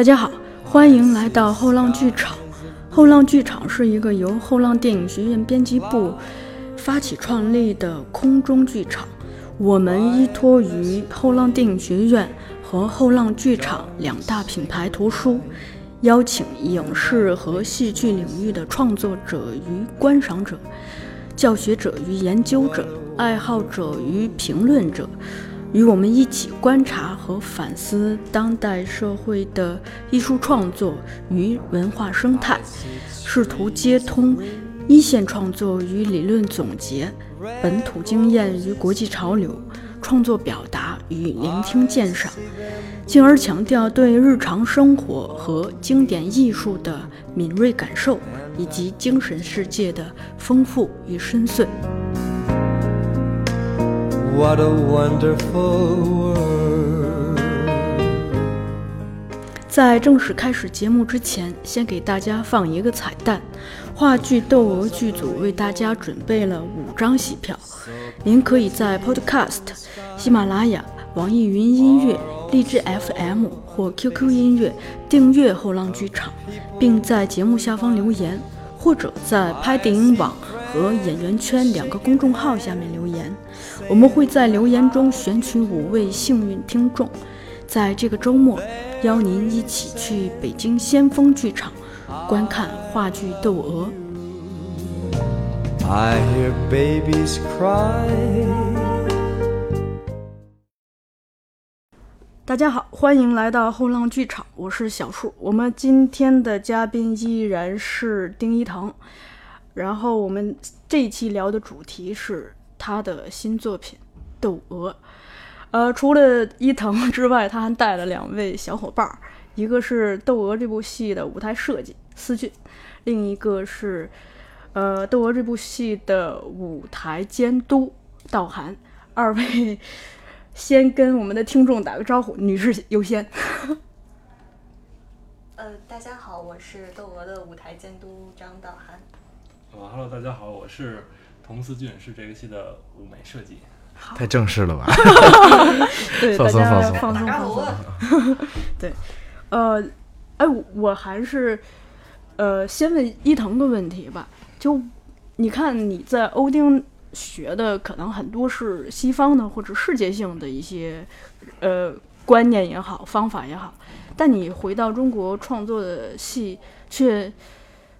大家好，欢迎来到后浪剧场。后浪剧场是一个由后浪电影学院编辑部发起创立的空中剧场。我们依托于后浪电影学院和后浪剧场两大品牌图书，邀请影视和戏剧领域的创作者与观赏者、教学者与研究者、爱好者与评论者。与我们一起观察和反思当代社会的艺术创作与文化生态，试图接通一线创作与理论总结、本土经验与国际潮流、创作表达与聆听鉴赏，进而强调对日常生活和经典艺术的敏锐感受，以及精神世界的丰富与深邃。What a wonderful world！在正式开始节目之前，先给大家放一个彩蛋。话剧《窦娥》剧组为大家准备了五张戏票，您可以在 Podcast、喜马拉雅、网易云音乐、荔枝 FM 或 QQ 音乐订阅后浪剧场，并在节目下方留言，或者在拍电影网。和演员圈两个公众号下面留言，我们会在留言中选取五位幸运听众，在这个周末邀您一起去北京先锋剧场观看话剧《窦娥》。大家好，欢迎来到后浪剧场，我是小树。我们今天的嘉宾依然是丁一腾。然后我们这一期聊的主题是他的新作品《窦娥》。呃，除了伊藤 之外，他还带了两位小伙伴儿，一个是《窦娥》这部戏的舞台设计思俊，另一个是呃《窦娥》这部戏的舞台监督道涵。二位先跟我们的听众打个招呼，女士优先。呃，大家好，我是《窦娥》的舞台监督张道涵。啊哈喽，大家好，我是童思俊，是这个戏的舞美设计。太正式了吧？对，放松放松放松放松。对，呃，哎，我还是呃，先问伊藤的问题吧。就你看你在欧丁学的，可能很多是西方的或者世界性的一些呃观念也好，方法也好，但你回到中国创作的戏却。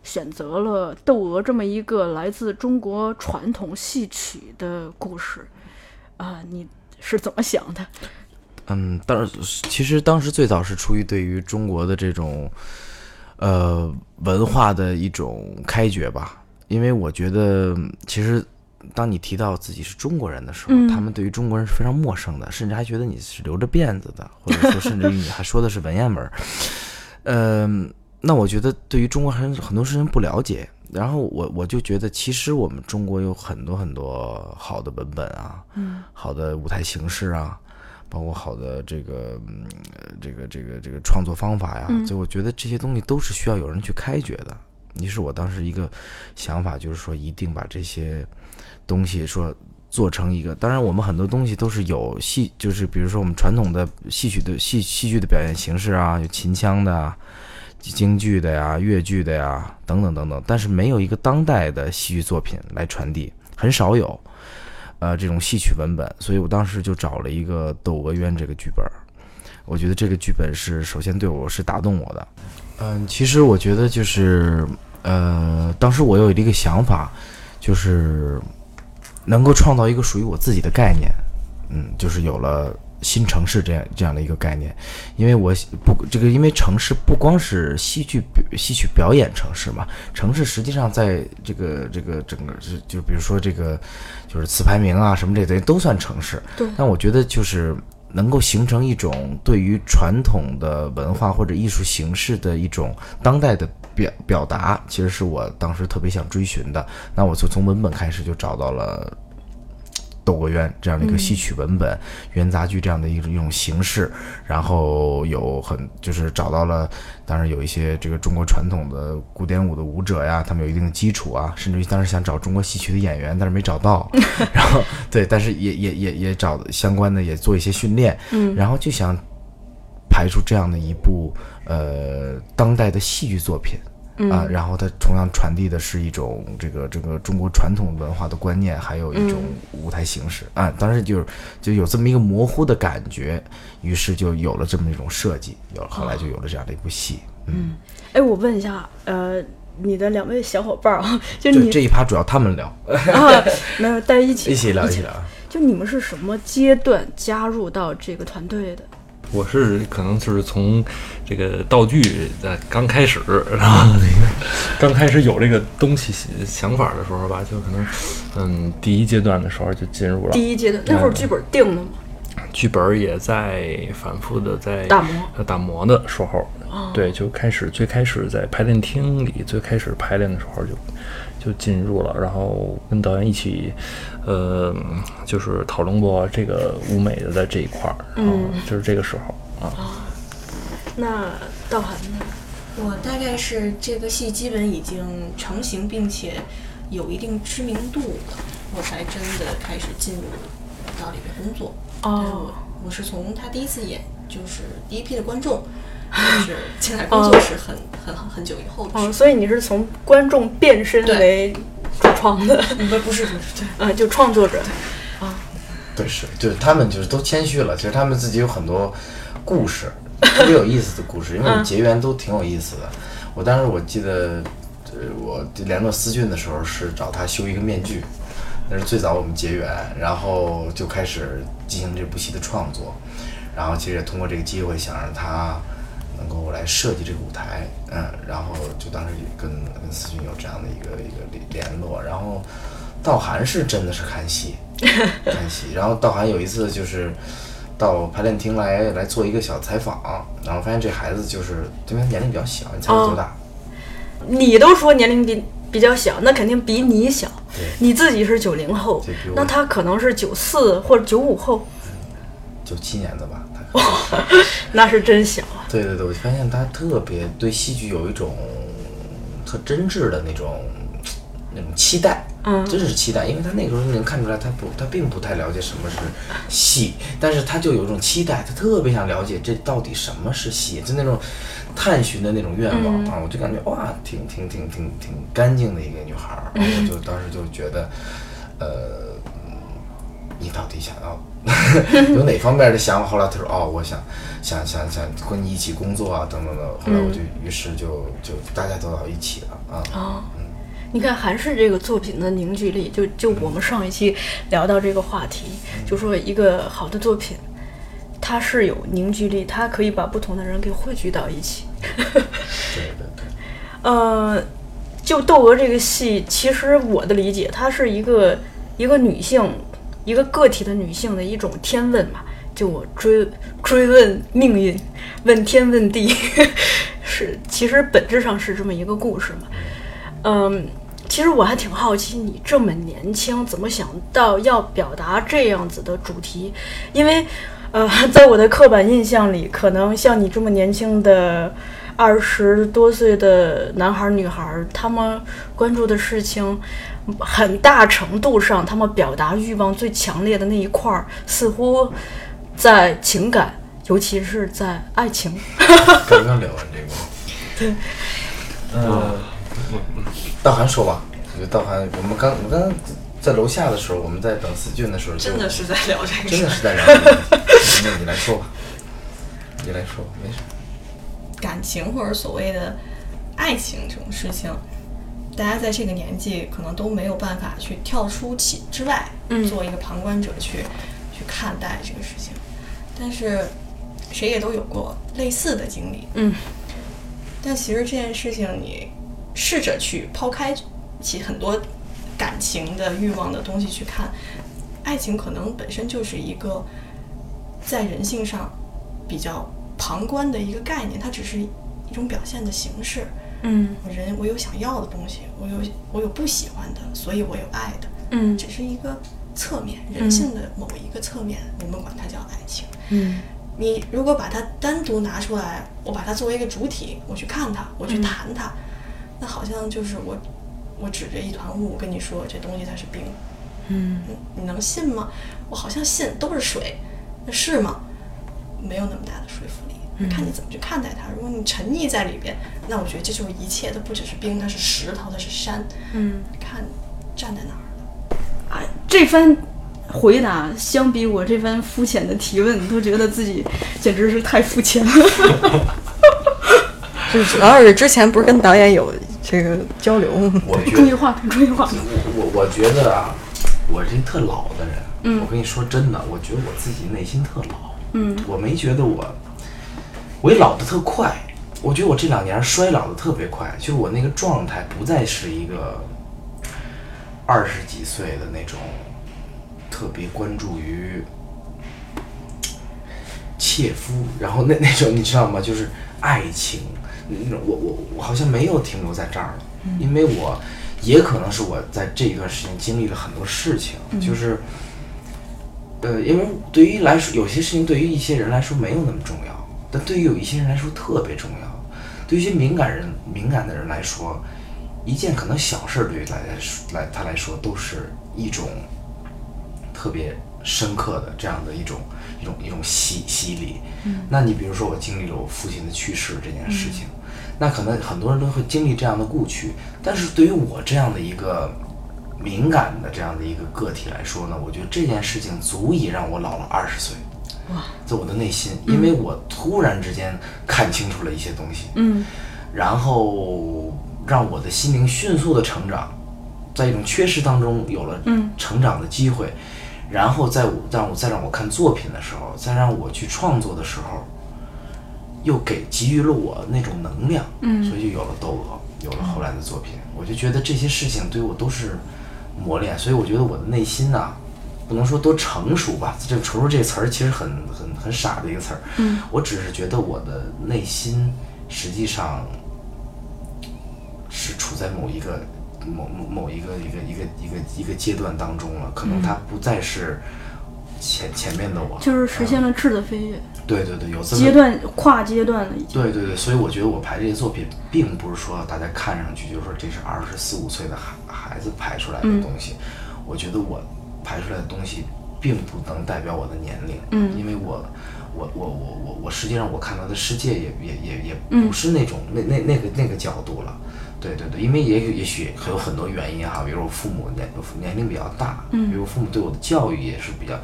选择了《窦娥》这么一个来自中国传统戏曲的故事，啊，你是怎么想的？嗯，当时其实当时最早是出于对于中国的这种呃文化的一种开掘吧，因为我觉得其实当你提到自己是中国人的时候，他们对于中国人是非常陌生的，甚至还觉得你是留着辫子的，或者说甚至于你还说的是文言文，嗯。那我觉得对于中国很很多事情不了解，然后我我就觉得其实我们中国有很多很多好的文本啊，嗯，好的舞台形式啊，包括好的这个这个这个这个创作方法呀，所以我觉得这些东西都是需要有人去开掘的。于是我当时一个想法就是说，一定把这些东西说做成一个。当然，我们很多东西都是有戏，就是比如说我们传统的戏曲的戏戏剧的表演形式啊，有秦腔的。京剧的呀，越剧的呀，等等等等，但是没有一个当代的戏剧作品来传递，很少有，呃，这种戏曲文本，所以我当时就找了一个《窦娥冤》这个剧本，我觉得这个剧本是首先对我是打动我的，嗯，其实我觉得就是，呃，当时我有一个想法，就是能够创造一个属于我自己的概念，嗯，就是有了。新城市这样这样的一个概念，因为我不这个，因为城市不光是戏剧戏曲表演城市嘛，城市实际上在这个这个整个就就比如说这个就是词牌名啊什么这些都算城市。对。但我觉得就是能够形成一种对于传统的文化或者艺术形式的一种当代的表表达，其实是我当时特别想追寻的。那我就从文本开始就找到了。《窦娥冤》这样的一个戏曲文本，元杂剧这样的一种一种形式，然后有很就是找到了，当然有一些这个中国传统的古典舞的舞者呀，他们有一定的基础啊，甚至于当时想找中国戏曲的演员，但是没找到，然后对，但是也也也也找相关的也做一些训练，嗯，然后就想排出这样的一部呃当代的戏剧作品。啊，然后它同样传递的是一种这个这个中国传统文化的观念，还有一种舞台形式啊。当时就是就有这么一个模糊的感觉，于是就有了这么一种设计，有后来就有了这样的一部戏。嗯，哎，我问一下，呃，你的两位小伙伴啊，就你这这一趴主要他们聊，啊，没有带一起一起聊一起聊。就你们是什么阶段加入到这个团队的？我是可能就是从这个道具在刚开始，然后那个刚开始有这个东西想法的时候吧，就可能嗯第一阶段的时候就进入了。第一阶段那会儿剧本定了吗？剧本也在反复的在打磨打磨的时候，对，就开始最开始在排练厅里最开始排练的时候就就进入了，然后跟导演一起。呃，就是讨论过这个舞美的在这一块儿，嗯，就是这个时候啊。那道涵呢？我大概是这个戏基本已经成型，并且有一定知名度了，我才真的开始进入到里面工作。哦，我是从他第一次演，就是第一批的观众，就是进来工作是很很很久以后的事。所以你是从观众变身为。主创的不不是不是对，嗯，就创作者啊，对是，就是他们就是都谦虚了。其实他们自己有很多故事，特别有意思的故事，因为结缘都挺有意思的。我当时我记得，呃，我联络思俊的时候是找他修一个面具，那是最早我们结缘，然后就开始进行这部戏的创作，然后其实也通过这个机会想让他。能够来设计这个舞台，嗯，然后就当时跟跟思俊有这样的一个一个联联络，然后道涵是真的是看戏，看戏，然后道涵有一次就是到排练厅来来做一个小采访，然后发现这孩子就是因为年龄比较小，你猜他多大？你都说年龄比比较小，那肯定比你小，你自己是九零后，那他可能是九四或者九五后，九七年的吧。那是真小啊！对对对，我发现他特别对戏剧有一种特真挚的那种那种期待，嗯，真是期待，因为他那个时候能看出来，他不，他并不太了解什么是戏，但是他就有一种期待，他特别想了解这到底什么是戏，就那种探寻的那种愿望啊！我就感觉哇，挺挺挺挺挺干净的一个女孩儿，我就当时就觉得，呃，你到底想要？有哪方面的想法？后来他说：“哦，我想，想想想和你一起工作啊，等等等。”后来我就，于是就就大家都到一起了啊。哦，你看韩式这个作品的凝聚力，就就我们上一期聊到这个话题，就说一个好的作品，它是有凝聚力，它可以把不同的人给汇聚到一起。对对对。呃，就窦娥这个戏，其实我的理解，它是一个一个女性。一个个体的女性的一种天问嘛，就我追追问命运，问天问地，是其实本质上是这么一个故事嘛。嗯，其实我还挺好奇，你这么年轻，怎么想到要表达这样子的主题？因为，呃，在我的刻板印象里，可能像你这么年轻的二十多岁的男孩女孩，他们关注的事情。很大程度上，他们表达欲望最强烈的那一块儿，似乎在情感，尤其是在爱情。刚刚聊完这个，对，呃，道涵说吧，我觉得道涵，我们刚我们刚刚在楼下的时候，我们在等思俊的时候，真的是在聊这个，真的是在聊这个。那你来说吧，你来说，没事。感情或者所谓的爱情这种事情。大家在这个年纪可能都没有办法去跳出其之外，做一个旁观者去去看待这个事情。但是谁也都有过类似的经历，嗯。但其实这件事情，你试着去抛开其很多感情的欲望的东西去看，爱情可能本身就是一个在人性上比较旁观的一个概念，它只是一种表现的形式。嗯，人我有想要的东西，我有我有不喜欢的，所以我有爱的。嗯，只是一个侧面，人性的某一个侧面，我们管它叫爱情。嗯，你如果把它单独拿出来，我把它作为一个主体，我去看它，我去谈它，那好像就是我我指着一团雾跟你说这东西它是冰。嗯，你能信吗？我好像信，都是水，那是吗？没有那么大的说服力。看你怎么去看待它。如果你沉溺在里边，那我觉得这就是一切，它不只是冰，它是石头，它是山。嗯，看站在哪儿了。啊，这番回答相比我这番肤浅的提问，都觉得自己简直是太肤浅了。就主要是之前不是跟导演有这个交流吗？我 注意话，注意话。我我我觉得啊，我是一特老的人，嗯，我跟你说真的，我觉得我自己内心特老，嗯，我没觉得我，我也老的特快，我觉得我这两年衰老的特别快，就是我那个状态不再是一个二十几岁的那种特别关注于切肤，然后那那种你知道吗？就是爱情。那种我我我好像没有停留在这儿了，因为我也可能是我在这一段时间经历了很多事情，就是，呃，因为对于来说，有些事情对于一些人来说没有那么重要，但对于有一些人来说特别重要。对于一些敏感人、敏感的人来说，一件可能小事对于来来说来他来说都是一种特别深刻的这样的一种。一种一种洗洗礼，嗯，那你比如说我经历了我父亲的去世这件事情，那可能很多人都会经历这样的故去，但是对于我这样的一个敏感的这样的一个个体来说呢，我觉得这件事情足以让我老了二十岁，哇，在我的内心，因为我突然之间看清楚了一些东西，嗯，然后让我的心灵迅速的成长，在一种缺失当中有了成长的机会。然后在我让我再让我看作品的时候，再让我去创作的时候，又给给予了我那种能量，嗯，所以就有了窦娥，有了后来的作品。我就觉得这些事情对我都是磨练，所以我觉得我的内心呐，不能说多成熟吧，这“成熟”这个词儿其实很很很傻的一个词儿，嗯，我只是觉得我的内心实际上是处在某一个。某某某一个一个一个一个一个阶段当中了，可能它不再是前前面的我，就是实现了质的飞跃。对对对，有这么阶段跨阶段的。对对对，所以我觉得我拍这些作品，并不是说大家看上去就是说这是二十四五岁的孩孩子拍出来的东西。我觉得我拍出来的东西，并不能代表我的年龄。嗯，因为我我我我我我实际上我看到的世界也也也也不是那种那那那个那个角度了。对对对，因为也也许还有很多原因哈，比如我父母年年龄比较大，嗯，比如父母对我的教育也是比较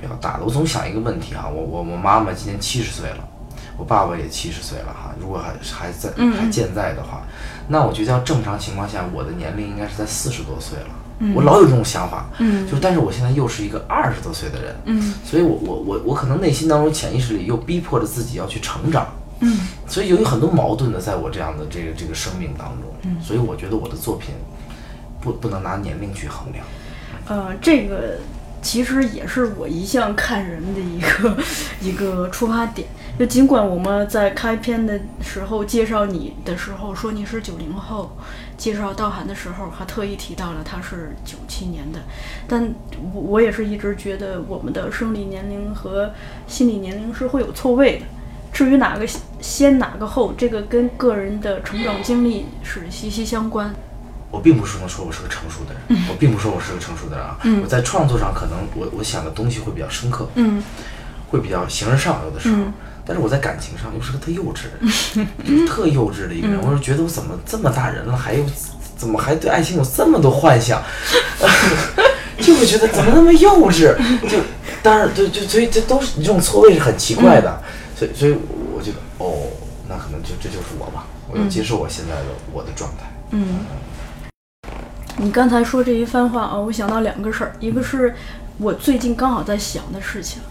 比较大的。我总想一个问题哈，我我我妈妈今年七十岁了，我爸爸也七十岁了哈，如果还还在还健在的话，那我觉得要正常情况下，我的年龄应该是在四十多岁了。我老有这种想法，嗯，就但是我现在又是一个二十多岁的人，嗯，所以我我我我可能内心当中潜意识里又逼迫着自己要去成长。嗯，所以有很多矛盾的，在我这样的这个这个生命当中，嗯，所以我觉得我的作品不不能拿年龄去衡量。呃，这个其实也是我一向看人的一个 一个出发点。就尽管我们在开篇的时候介绍你的时候说你是九零后，介绍道涵的时候还特意提到了他是九七年的，但我我也是一直觉得我们的生理年龄和心理年龄是会有错位的。至于哪个先哪个后，这个跟个人的成长经历是息息相关。我并不是说我是个成熟的人，我并不说我是个成熟的人啊。我在创作上可能我我想的东西会比较深刻，嗯，会比较形而上有的时候。但是我在感情上又是个特幼稚的人，特幼稚的一个人。我就觉得我怎么这么大人了，还有怎么还对爱情有这么多幻想？就会觉得怎么那么幼稚？就当然，就就所以这都是这种错位是很奇怪的。所以，所以我觉得，哦，那可能就这就是我吧，我要接受我现在的我的状态。嗯，你刚才说这一番话啊，我想到两个事儿，一个是我最近刚好在想的事情，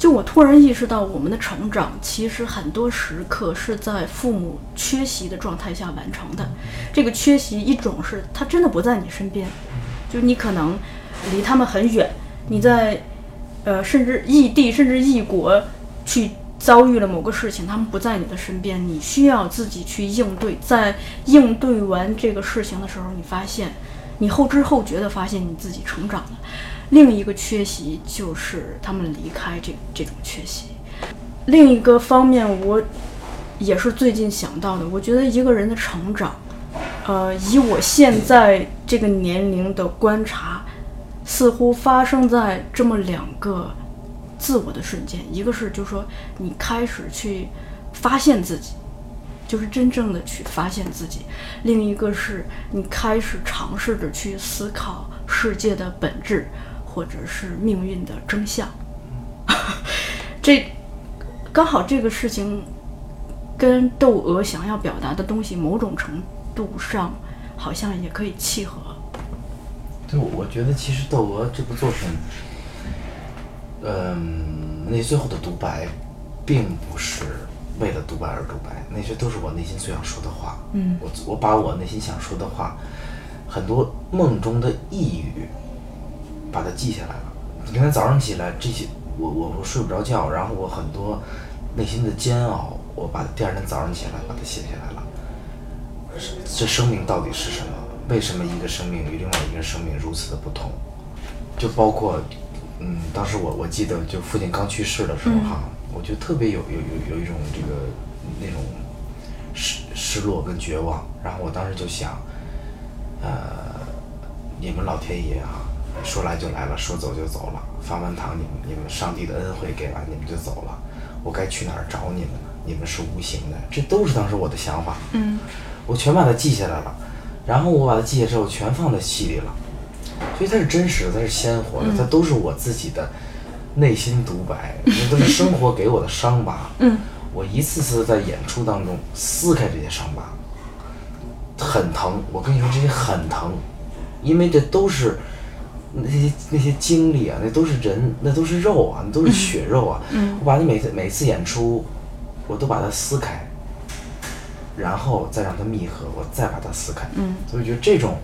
就我突然意识到，我们的成长其实很多时刻是在父母缺席的状态下完成的。这个缺席，一种是他真的不在你身边，就你可能离他们很远，你在呃，甚至异地，甚至异国去。遭遇了某个事情，他们不在你的身边，你需要自己去应对。在应对完这个事情的时候，你发现，你后知后觉的发现你自己成长了。另一个缺席就是他们离开这这种缺席。另一个方面，我也是最近想到的。我觉得一个人的成长，呃，以我现在这个年龄的观察，似乎发生在这么两个。自我的瞬间，一个是就是说你开始去发现自己，就是真正的去发现自己；另一个是你开始尝试着去思考世界的本质，或者是命运的真相。这刚好这个事情跟窦娥想要表达的东西，某种程度上好像也可以契合。对，我觉得其实窦娥这部作品，嗯，那最后的独白，并不是为了独白而独白，那些都是我内心最想说的话。嗯，我我把我内心想说的话，很多梦中的呓语，把它记下来了。你看早上起来这些，我我我睡不着觉，然后我很多内心的煎熬，我把第二天早上起来把它写下来了。这生命到底是什么？为什么一个生命与另外一个生命如此的不同？就包括，嗯，当时我我记得，就父亲刚去世的时候哈，我就特别有有有有一种这个那种失失落跟绝望。然后我当时就想，呃，你们老天爷啊，说来就来了，说走就走了，发完糖你们你们上帝的恩惠给完你们就走了，我该去哪儿找你们呢？你们是无形的，这都是当时我的想法。嗯，我全把它记下来了。然后我把它记下之后，全放在戏里了，所以它是真实的，它是鲜活的，它都是我自己的内心独白，那都是生活给我的伤疤。嗯，我一次次在演出当中撕开这些伤疤，很疼。我跟你说，这些很疼，因为这都是那些那些经历啊，那都是人，那都是肉啊，那都是血肉啊。嗯，我把它每次每次演出，我都把它撕开。然后再让它密合，我再把它撕开。嗯，所以我觉得这种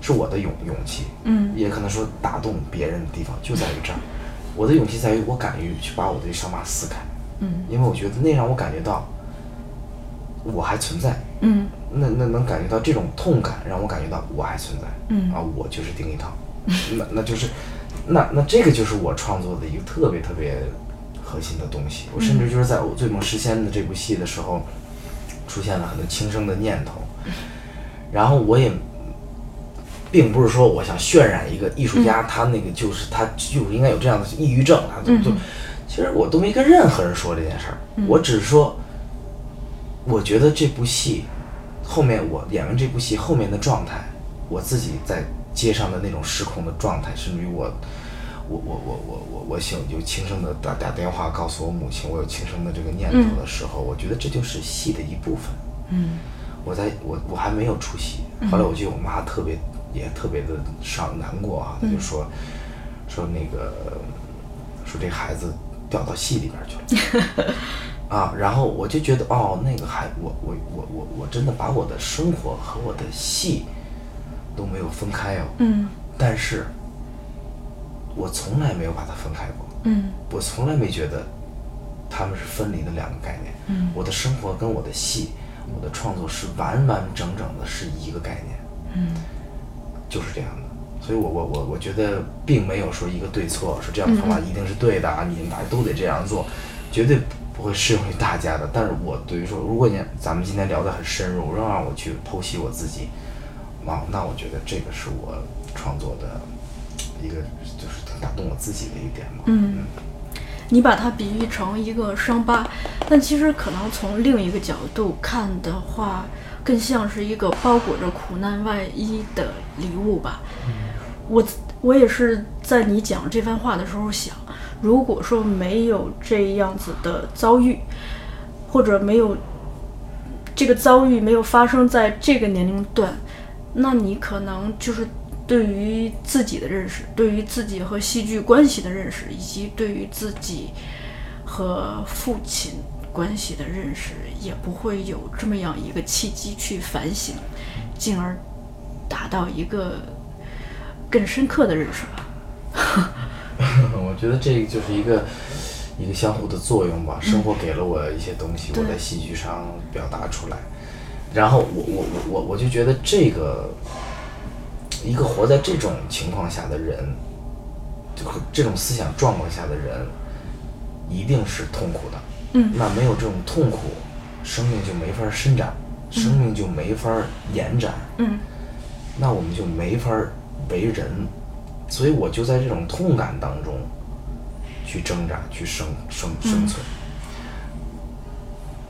是我的勇勇气。嗯，也可能说打动别人的地方就在于这儿。我的勇气在于我敢于去把我的伤疤撕开。嗯，因为我觉得那让我感觉到我还存在。嗯，那那能感觉到这种痛感，让我感觉到我还存在。嗯，啊，我就是丁一涛。那那就是，那那这个就是我创作的一个特别特别核心的东西。我甚至就是在我《醉梦诗仙》的这部戏的时候。出现了很多轻生的念头，然后我也并不是说我想渲染一个艺术家，他那个就是他就应该有这样的抑郁症，他就就，其实我都没跟任何人说这件事儿，我只是说，我觉得这部戏后面我演完这部戏后面的状态，我自己在街上的那种失控的状态，甚至于我。我我我我我我想就轻声的打打电话告诉我母亲我有轻生的这个念头的时候，我觉得这就是戏的一部分。嗯，我在我我还没有出戏，后来我记得我妈特别也特别的伤难过啊，她就说说那个说这孩子掉到戏里边去了 啊，然后我就觉得哦，那个还我我我我我真的把我的生活和我的戏都没有分开哦。嗯，但是。我从来没有把它分开过，嗯，我从来没觉得他们是分离的两个概念，嗯，我的生活跟我的戏，我的创作是完完整整的是一个概念，嗯，就是这样的，所以我我我我觉得并没有说一个对错，说这样的方法一定是对的啊，你们大家都得这样做，绝对不会适用于大家的。但是我对于说，如果你咱们今天聊得很深入，仍让我去剖析我自己，啊，那我觉得这个是我创作的。一个就是挺打动我自己的一点嘛。嗯，你把它比喻成一个伤疤，但其实可能从另一个角度看的话，更像是一个包裹着苦难外衣的礼物吧。我我也是在你讲这番话的时候想，如果说没有这样子的遭遇，或者没有这个遭遇没有发生在这个年龄段，那你可能就是。对于自己的认识，对于自己和戏剧关系的认识，以及对于自己和父亲关系的认识，也不会有这么样一个契机去反省，进而达到一个更深刻的认识吧。我觉得这个就是一个一个相互的作用吧。生活给了我一些东西，我在戏剧上表达出来，然后我我我我我就觉得这个。一个活在这种情况下的人，就这种思想状况下的人，一定是痛苦的。嗯，那没有这种痛苦，生命就没法伸展，生命就没法延展。嗯，那我们就没法为人。所以我就在这种痛感当中，去挣扎，去生生生存。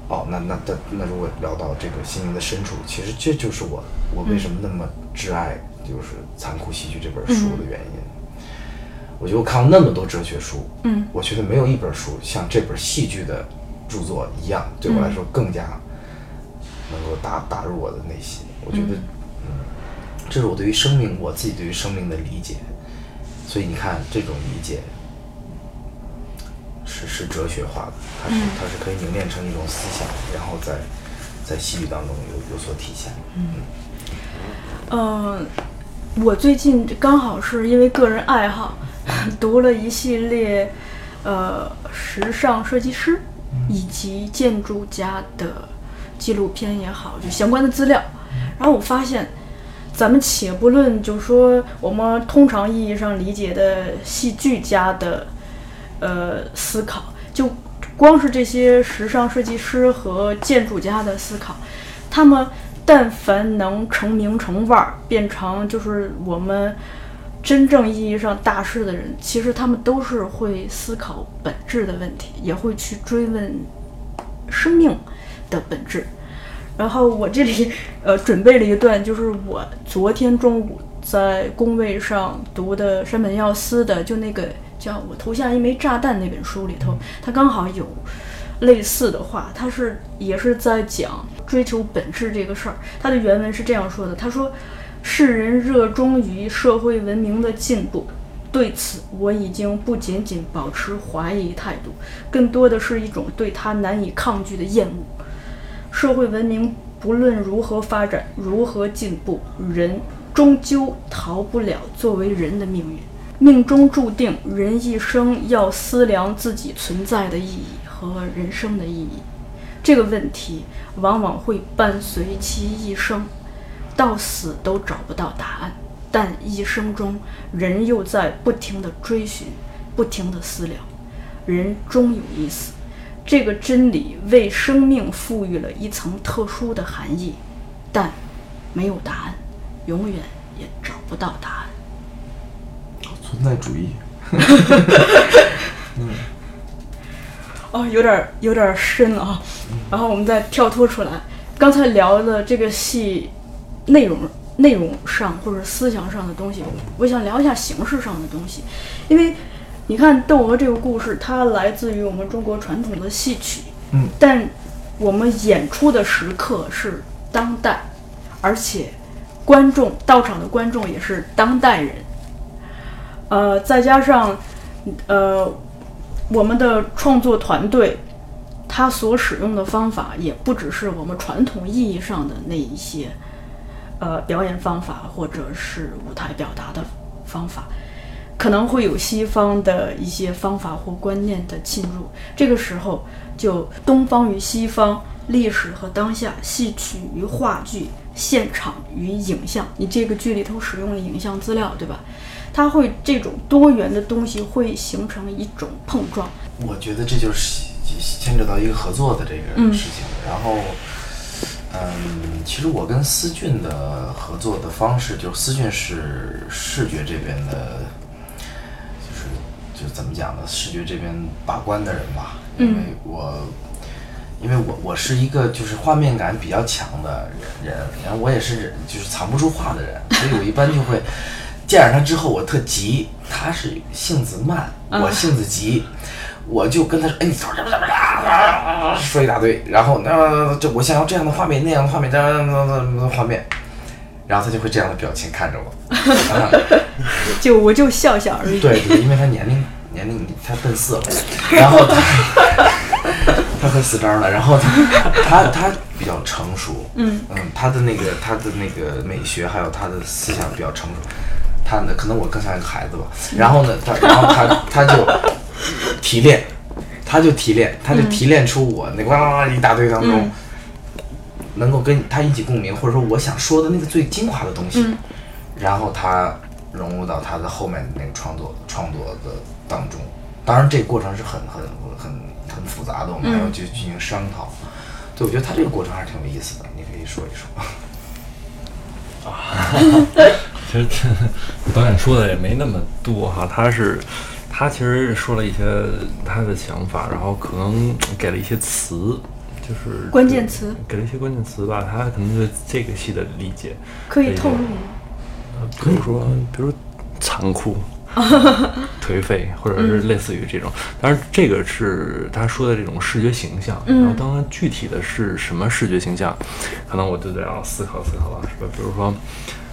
哦，那那那那如果聊到这个心灵的深处，其实这就是我我为什么那么挚爱就是《残酷戏剧》这本书的原因。我觉得我看了那么多哲学书，嗯，我觉得没有一本书像这本戏剧的著作一样，对我来说更加能够打打入我的内心。我觉得，嗯，这是我对于生命，我自己对于生命的理解。所以你看，这种理解是是哲学化的，它是它是可以凝练成一种思想，然后在在戏剧当中有有所体现。嗯，我最近刚好是因为个人爱好，读了一系列呃时尚设计师以及建筑家的纪录片也好，就相关的资料。然后我发现，咱们且不论，就说我们通常意义上理解的戏剧家的呃思考，就光是这些时尚设计师和建筑家的思考，他们但凡能成名成腕儿，变成就是我们真正意义上大师的人，其实他们都是会思考本质的问题，也会去追问生命的本质。然后我这里呃准备了一段，就是我昨天中午在工位上读的山本耀司的，就那个叫我投下一枚炸弹那本书里头，他刚好有类似的话，他是也是在讲追求本质这个事儿。他的原文是这样说的：他说，世人热衷于社会文明的进步。对此，我已经不仅仅保持怀疑态度，更多的是一种对它难以抗拒的厌恶。社会文明不论如何发展，如何进步，人终究逃不了作为人的命运。命中注定，人一生要思量自己存在的意义和人生的意义。这个问题往往会伴随其一生，到死都找不到答案。但一生中，人又在不停地追寻，不停地思量，人终有一死。这个真理为生命赋予了一层特殊的含义，但没有答案，永远也找不到答案。存在主义。哦，有点儿有点深了啊。然后我们再跳脱出来，刚才聊的这个戏内容内容上或者思想上的东西，我想聊一下形式上的东西，因为你看《窦娥》这个故事，它来自于我们中国传统的戏曲，嗯，但我们演出的时刻是当代，而且观众到场的观众也是当代人，呃，再加上呃我们的创作团队，他所使用的方法也不只是我们传统意义上的那一些，呃，表演方法或者是舞台表达的方法，可能会有西方的一些方法或观念的侵入。这个时候，就东方与西方、历史和当下、戏曲与话剧、现场与影像，你这个剧里头使用了影像资料，对吧？它会这种多元的东西会形成一种碰撞。我觉得这就是牵扯到一个合作的这个事情。然后，嗯，其实我跟思俊的合作的方式，就是思俊是视觉这边的，就是就是怎么讲呢？视觉这边把关的人吧。因为我，因为我我是一个就是画面感比较强的人，然后我也是就是藏不住话的人，所以我一般就会。见着他之后，我特急，他是性子慢，我性子急，我就跟他说：“哎，你说一大堆，然后那就我想要这样的画面，那样的画面，那那那那画面，然后他就会这样的表情看着我，就我就笑笑而已。对对，因为他年龄年龄他奔四了，然后他 他快四张了，然后他他他比较成熟，嗯。嗯，他的那个他的那个美学还有他的思想比较成熟。他呢，可能我更像一个孩子吧。然后呢，他，然后他，他就提炼，他就提炼，他就提炼出我那哇哇哇一大堆当中，能够跟他一起共鸣，或者说我想说的那个最精华的东西。然后他融入到他的后面那个创作创作的当中。当然，这个过程是很很很很复杂的，我们还要去进行商讨。对，我觉得他这个过程还是挺有意思的，你可以说一说。啊。其实 导演说的也没那么多哈，他是他其实说了一些他的想法，然后可能给了一些词，就是关键词，给了一些关键词吧。他可能对这个戏的理解可以透露吗？呃，比如说，比如残酷。颓废，或者是类似于这种，当然这个是他说的这种视觉形象。然后，当然具体的是什么视觉形象，可能我就得要思考思考了，是吧？比如说，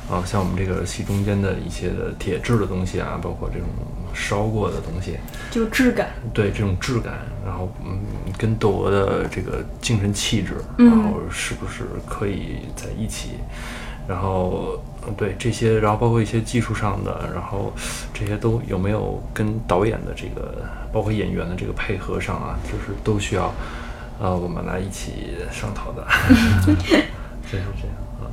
啊，像我们这个戏中间的一些的铁质的东西啊，包括这种烧过的东西，就质感。对这种质感，然后嗯，跟窦娥的这个精神气质，然后是不是可以在一起？然后。对这些，然后包括一些技术上的，然后这些都有没有跟导演的这个，包括演员的这个配合上啊，就是都需要，呃，我们来一起商讨的。就是这样。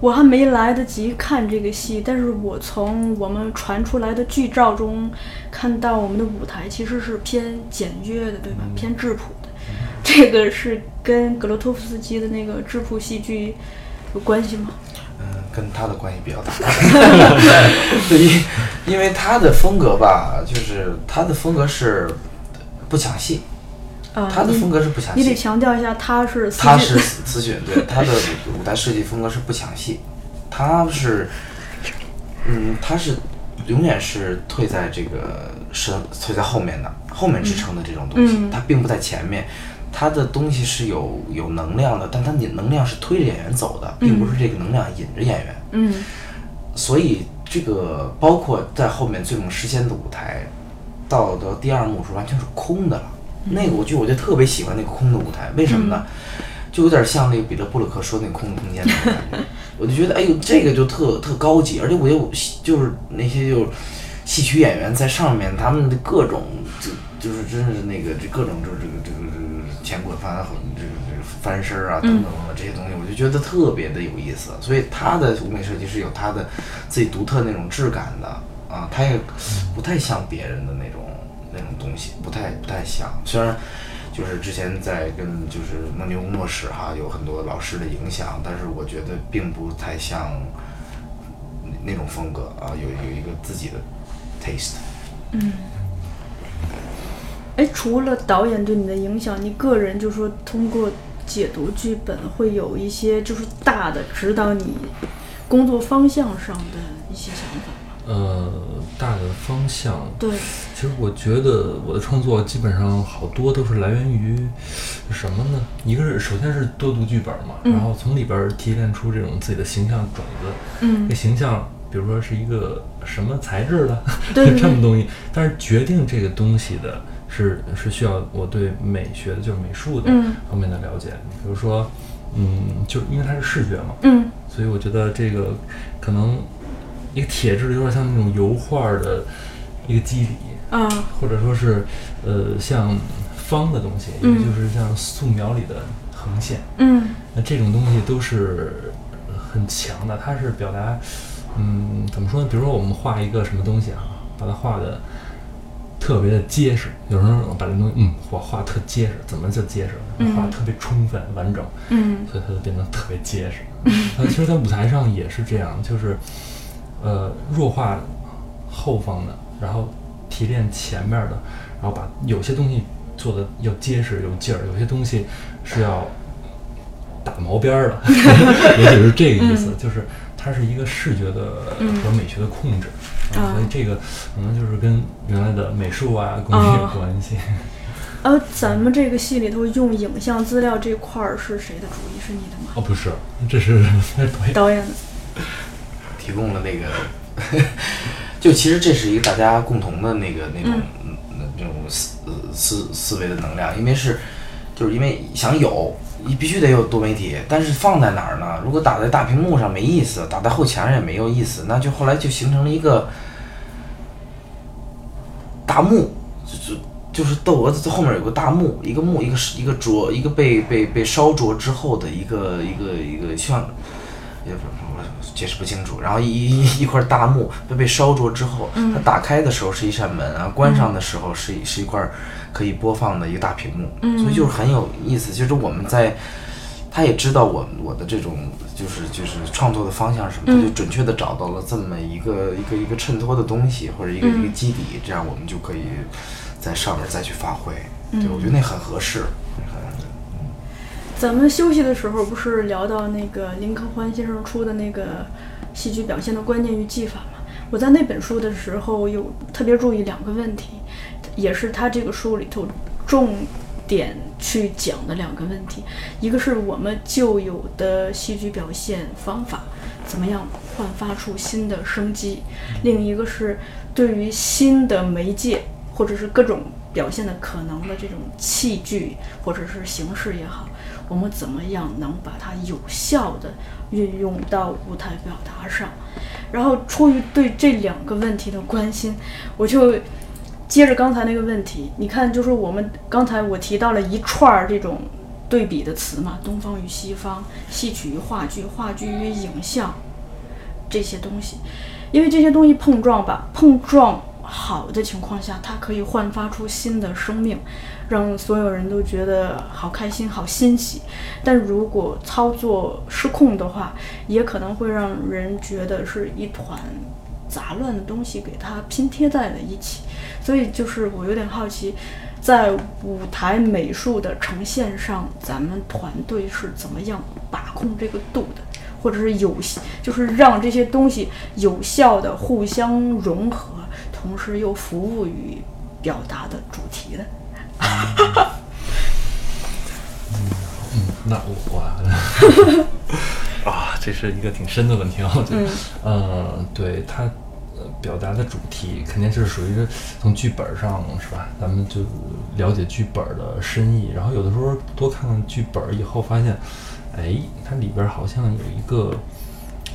我还没来得及看这个戏，但是我从我们传出来的剧照中看到，我们的舞台其实是偏简约的，对吧？偏质朴的。这个是跟格罗托夫斯基的那个质朴戏剧有关系吗？嗯跟他的关系比较大，对，因因为他的风格吧，就是他的风格是不抢戏，他的风格是不抢戏。你得强调一下，他是他是词曲，对，他的舞台设计风格是不详细，他是，嗯，他是永远是退在这个是退在后面的，后面支撑的这种东西，他并不在前面。他的东西是有有能量的，但他的能量是推着演员走的，并不是这个能量引着演员。嗯，所以这个包括在后面《最梦实现》的舞台，到到第二幕是完全是空的了。那个我就我就特别喜欢那个空的舞台，为什么呢？就有点像那个彼得布鲁克说那个空的空间那种感觉。我就觉得，哎呦，这个就特特高级，而且我又就是那些就戏曲演员在上面，他们的各种就就是真是那个这各种就是这个这个这个。前滚翻和这个这个翻身啊等等等等这些东西，我就觉得特别的有意思。所以他的舞美设计是有他的自己独特那种质感的啊，他也不太像别人的那种那种东西，不太不太像。虽然就是之前在跟就是梦牛工作室哈有很多老师的影响，但是我觉得并不太像那种风格啊，有有一个自己的 taste。嗯。哎，除了导演对你的影响，你个人就说通过解读剧本会有一些就是大的指导你工作方向上的一些想法？呃，大的方向，对，其实我觉得我的创作基本上好多都是来源于什么呢？一个是首先是多读剧本嘛，然后从里边提炼出这种自己的形象种子，嗯，这形象比如说是一个什么材质的，对，这么东西，但是决定这个东西的。是是需要我对美学的，就是美术的方面的了解。比如说，嗯，就因为它是视觉嘛，嗯，所以我觉得这个可能一个铁质的有点像那种油画的一个基底啊，或者说是呃像方的东西，也就是像素描里的横线，嗯，那这种东西都是很强的。它是表达，嗯，怎么说呢？比如说我们画一个什么东西啊，把它画的。特别的结实，有时候把这东西，嗯，画画特结实，怎么就结实？画特别充分完整，嗯，所以它就变得特别结实。嗯，其实，在舞台上也是这样，就是，呃，弱化后方的，然后提炼前面的，然后把有些东西做的要结实有劲儿，有些东西是要打毛边儿的，也许是这个意思，就是它是一个视觉的和美学的控制。所以这个可能就是跟原来的美术啊工艺有关系。呃，咱们这个戏里头用影像资料这块儿是谁的主意？是你的吗？哦，不是，这是 导演提供了那个，就其实这是一个大家共同的那个那种那那种思思思维的能量，因为是就是因为想有。你必须得有多媒体，但是放在哪儿呢？如果打在大屏幕上没意思，打在后墙上也没有意思，那就后来就形成了一个大幕，就就就是窦娥子后面有个大幕，一个幕，一个一个灼，一个被被被烧灼之后的一个一个一个像，也不我解释不清楚。然后一一一块大幕被被烧灼之后，它打开的时候是一扇门啊，关上的时候是是一块。可以播放的一个大屏幕，所以就是很有意思。就是我们在他也知道我我的这种就是就是创作的方向是什么，他就准确的找到了这么一个一个一个衬托的东西或者一个一个基底，这样我们就可以在上面再去发挥。对，我觉得那很合适。咱们休息的时候不是聊到那个林克欢先生出的那个戏剧表现的观念与技法吗？我在那本书的时候有特别注意两个问题，也是他这个书里头重点去讲的两个问题，一个是我们旧有的戏剧表现方法怎么样焕发出新的生机，另一个是对于新的媒介或者是各种表现的可能的这种器具或者是形式也好。我们怎么样能把它有效的运用到舞台表达上？然后出于对这两个问题的关心，我就接着刚才那个问题，你看，就是我们刚才我提到了一串儿这种对比的词嘛，东方与西方，戏曲与话剧，话剧与影像这些东西，因为这些东西碰撞吧，碰撞好的情况下，它可以焕发出新的生命。让所有人都觉得好开心、好欣喜，但如果操作失控的话，也可能会让人觉得是一团杂乱的东西给它拼贴在了一起。所以，就是我有点好奇，在舞台美术的呈现上，咱们团队是怎么样把控这个度的，或者是有，就是让这些东西有效的互相融合，同时又服务于表达的主题的。嗯那我我啊，这是一个挺深的问题啊。嗯，呃，对他表达的主题肯定是属于从剧本上是吧？咱们就了解剧本的深意，然后有的时候多看看剧本以后，发现，哎，它里边好像有一个，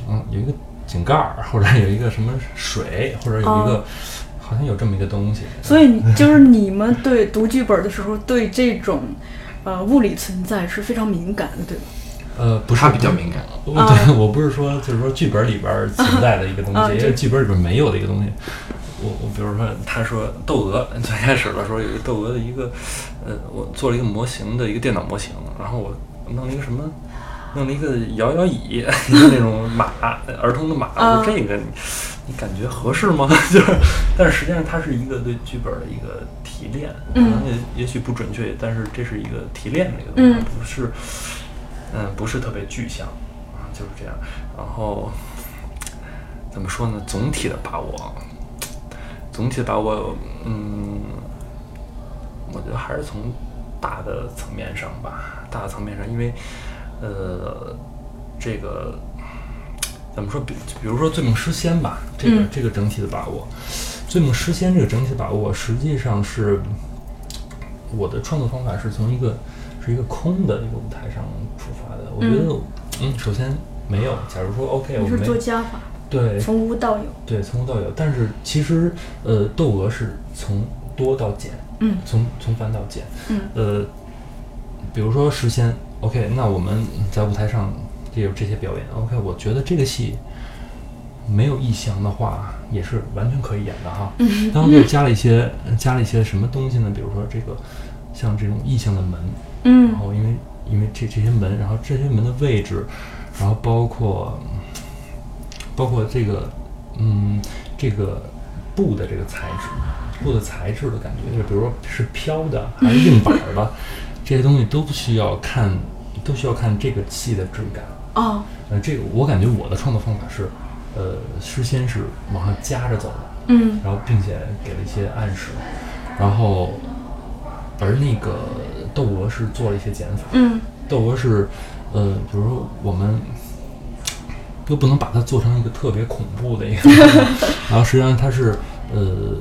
嗯，有一个井盖儿，或者有一个什么水，或者有一个。好像有这么一个东西，所以就是你们对读剧本的时候，对这种呃物理存在是非常敏感的，对吗？呃，不是，他比较敏感。对，我不是说就是说剧本里边存在的一个东西，因为剧本里边没有的一个东西。我我比如说，他说窦娥最开始的时候有一个窦娥的一个呃，我做了一个模型的一个电脑模型，然后我弄了一个什么，弄了一个摇摇椅，一 个那种马儿童的马，我说这个。你感觉合适吗？就是，但是实际上它是一个对剧本的一个提炼，可能也也许不准确，但是这是一个提炼的一个东西，不是，嗯，不是特别具象啊，就是这样。然后怎么说呢？总体的把握，总体的把握，嗯，我觉得还是从大的层面上吧，大的层面上，因为呃，这个。怎么说？比比如说《醉梦诗仙》吧，这个这个整体的把握，《醉梦诗仙》这个整体的把握，实际上是我的创作方法是从一个是一个空的一个舞台上出发的。我觉得，嗯，首先没有。假如说，OK，我们做加法，对，从无到有，对，从无到有。但是其实，呃，窦娥是从多到简，嗯，从从繁到简，嗯，呃，比如说诗仙，OK，那我们在舞台上。也有这些表演，OK，我觉得这个戏没有异象的话，也是完全可以演的哈。当然，加了一些加了一些什么东西呢？比如说这个像这种异象的门，嗯，然后因为因为这这些门，然后这些门的位置，然后包括包括这个嗯这个布的这个材质，布的材质的感觉，就比如说是飘的还是硬板的，这些东西都不需要看，都需要看这个戏的质感。哦，呃，这个我感觉我的创作方法是，呃，事先是往上夹着走的，嗯，然后并且给了一些暗示，然后，而那个窦娥是做了一些减法，嗯，窦娥是，呃，比如说我们又不能把它做成一个特别恐怖的一个，然后实际上它是，呃，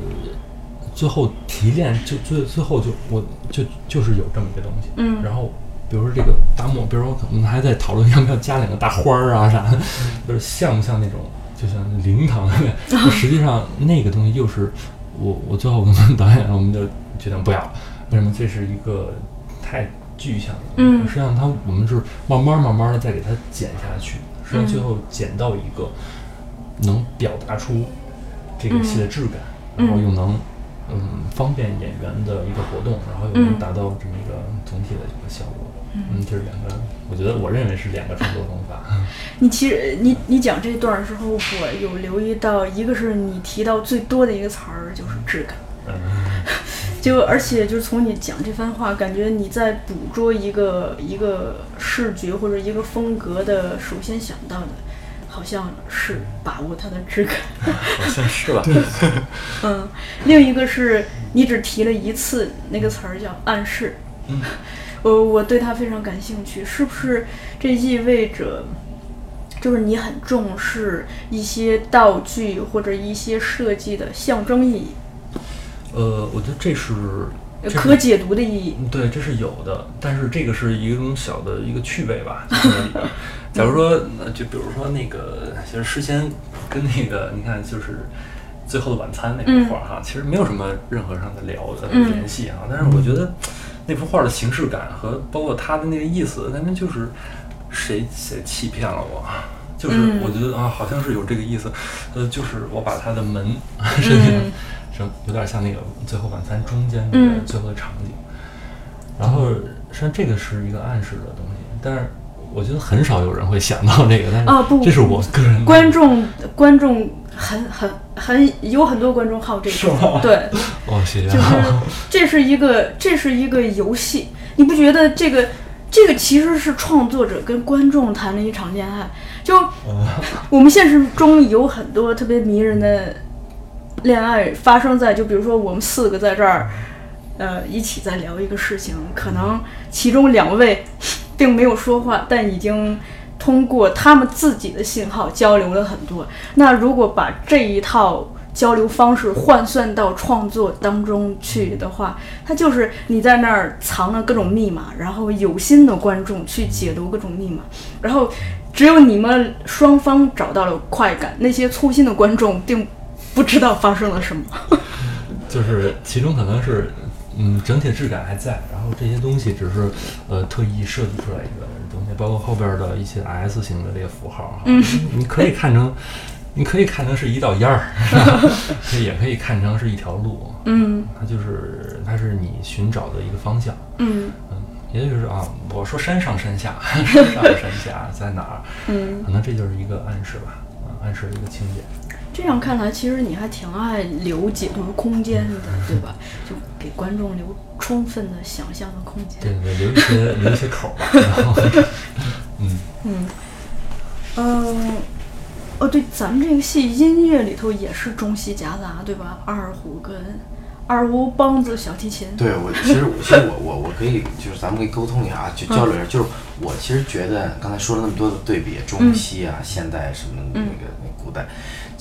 最后提炼就最最后就我就就是有这么一个东西，嗯，然后。比如说这个大幕，比如说我们还在讨论要不要加两个大花儿啊啥的，就是像不像那种，就像灵堂 实际上那个东西又是我我最后跟导演我们就决定不要，为什么？这是一个太具象了。嗯。实际上它我们是慢慢慢慢的再给它剪下去，实际上最后剪到一个能表达出这个戏的质感，然后又能嗯方便演员的一个活动，然后又能达到这么一个总体的一个效果。嗯，就是两个，我觉得我认为是两个创作方法。你其实你你讲这段的时候，我有留意到，一个是你提到最多的一个词儿就是质感。嗯，就而且就是从你讲这番话，感觉你在捕捉一个一个视觉或者一个风格的，首先想到的，好像是把握它的质感。好像是吧？嗯，另一个是你只提了一次那个词儿叫暗示。嗯。我我对它非常感兴趣，是不是这意味着，就是你很重视一些道具或者一些设计的象征意义？呃，我觉得这是可解读的意义。对，这是有的，但是这个是一种小的一个趣味吧。假如说，就比如说那个，其实事先跟那个，你看，就是《最后的晚餐》那幅画哈，其实没有什么任何上的聊的联系啊，但是我觉得。那幅画的形式感和包括他的那个意思，那那就是谁谁欺骗了我？就是我觉得啊，好像是有这个意思。呃，就是我把他的门 是那个，是有点像那个《最后晚餐》中间那个最后的场景。然后实际上这个是一个暗示的东西，但是我觉得很少有人会想到这个。但是啊不，这是我个人观众观众很很很有很多观众好这个，对，哦，谢谢。就是这是一个这是一个游戏，你不觉得这个这个其实是创作者跟观众谈了一场恋爱？就我们现实中有很多特别迷人的恋爱发生在，就比如说我们四个在这儿，呃，一起在聊一个事情，可能其中两位并没有说话，但已经。通过他们自己的信号交流了很多。那如果把这一套交流方式换算到创作当中去的话，它就是你在那儿藏了各种密码，然后有心的观众去解读各种密码，然后只有你们双方找到了快感，那些粗心的观众并不知道发生了什么。就是其中可能是，嗯，整体质感还在，然后这些东西只是呃特意设计出来一个。东西包括后边的一些 S 型的这个符号，嗯，你可以看成，你可以看成是一道烟儿，也可以看成是一条路，嗯，它就是它是你寻找的一个方向，嗯嗯，也就是啊，我说山上山下，山上山下在哪儿，嗯，可能这就是一个暗示吧，啊，暗示一个情节。这样看来，其实你还挺爱留解读空间的，对吧？就给观众留充分的想象的空间。对对，留一些 留一些口吧。嗯嗯嗯，哦，对，咱们这个戏音乐里头也是中西夹杂，对吧？二胡跟二胡梆子小提琴。对我，其实其实我我我可以就是咱们可以沟通一下，就交流一下。就是我其实觉得刚才说了那么多的对比，中西啊，现代什么那个那古代。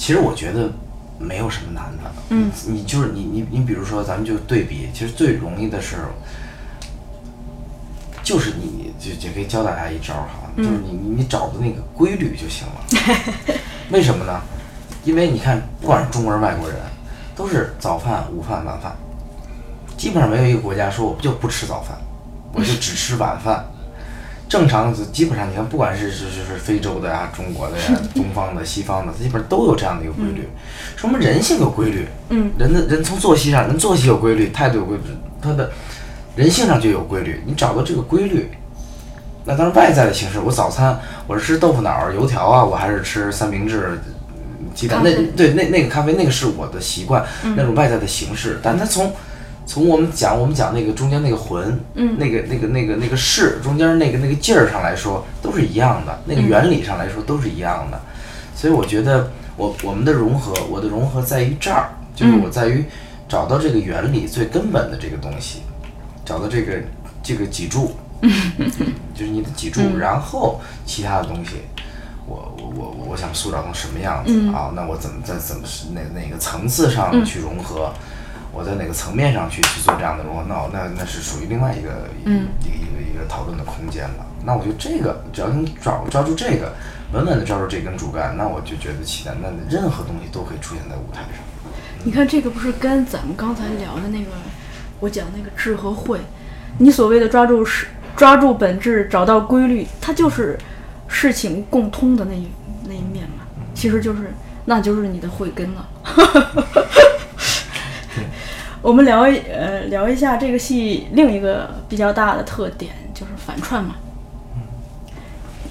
其实我觉得没有什么难的，嗯，你就是你你你，比如说咱们就对比，其实最容易的是，就是你就也可以教大家一招哈，就是你你你找的那个规律就行了。为什么呢？因为你看，不管是中国人、外国人，都是早饭、午饭、晚饭，基本上没有一个国家说我就不吃早饭，我就只吃晚饭。正常的基本上，你看，不管是是是是非洲的呀、中国的呀、东方的、西方的，基本上都有这样的一个规律。说明人性有规律，嗯，人的人从作息上，人作息有规律，态度有规律，他的人性上就有规律。你找到这个规律，那当然外在的形式，我早餐我是吃豆腐脑、油条啊，我还是吃三明治、鸡蛋，那对那那个咖啡，那个是我的习惯，那种外在的形式，但他从。从我们讲，我们讲那个中间那个魂，嗯，那个那个那个那个势，中间那个那个劲儿上来说都是一样的，那个原理上来说都是一样的，所以我觉得我我们的融合，我的融合在于这儿，就是我在于找到这个原理最根本的这个东西，找到这个这个脊柱，就是你的脊柱，然后其他的东西，我我我我想塑造成什么样子啊？那我怎么在怎么是哪哪个层次上去融合？我在哪个层面上去去做这样的融合？那那那是属于另外一个一个一个一个讨论的空间了。那我觉得这个只要你抓抓住这个，稳稳的抓住这根主干，那我就觉得期待，那任何东西都可以出现在舞台上。你看这个不是跟咱们刚才聊的那个，我讲那个智和慧，你所谓的抓住是抓住本质，找到规律，它就是事情共通的那一那一面嘛。其实就是那就是你的慧根了。我们聊一呃聊一下这个戏另一个比较大的特点，就是反串嘛。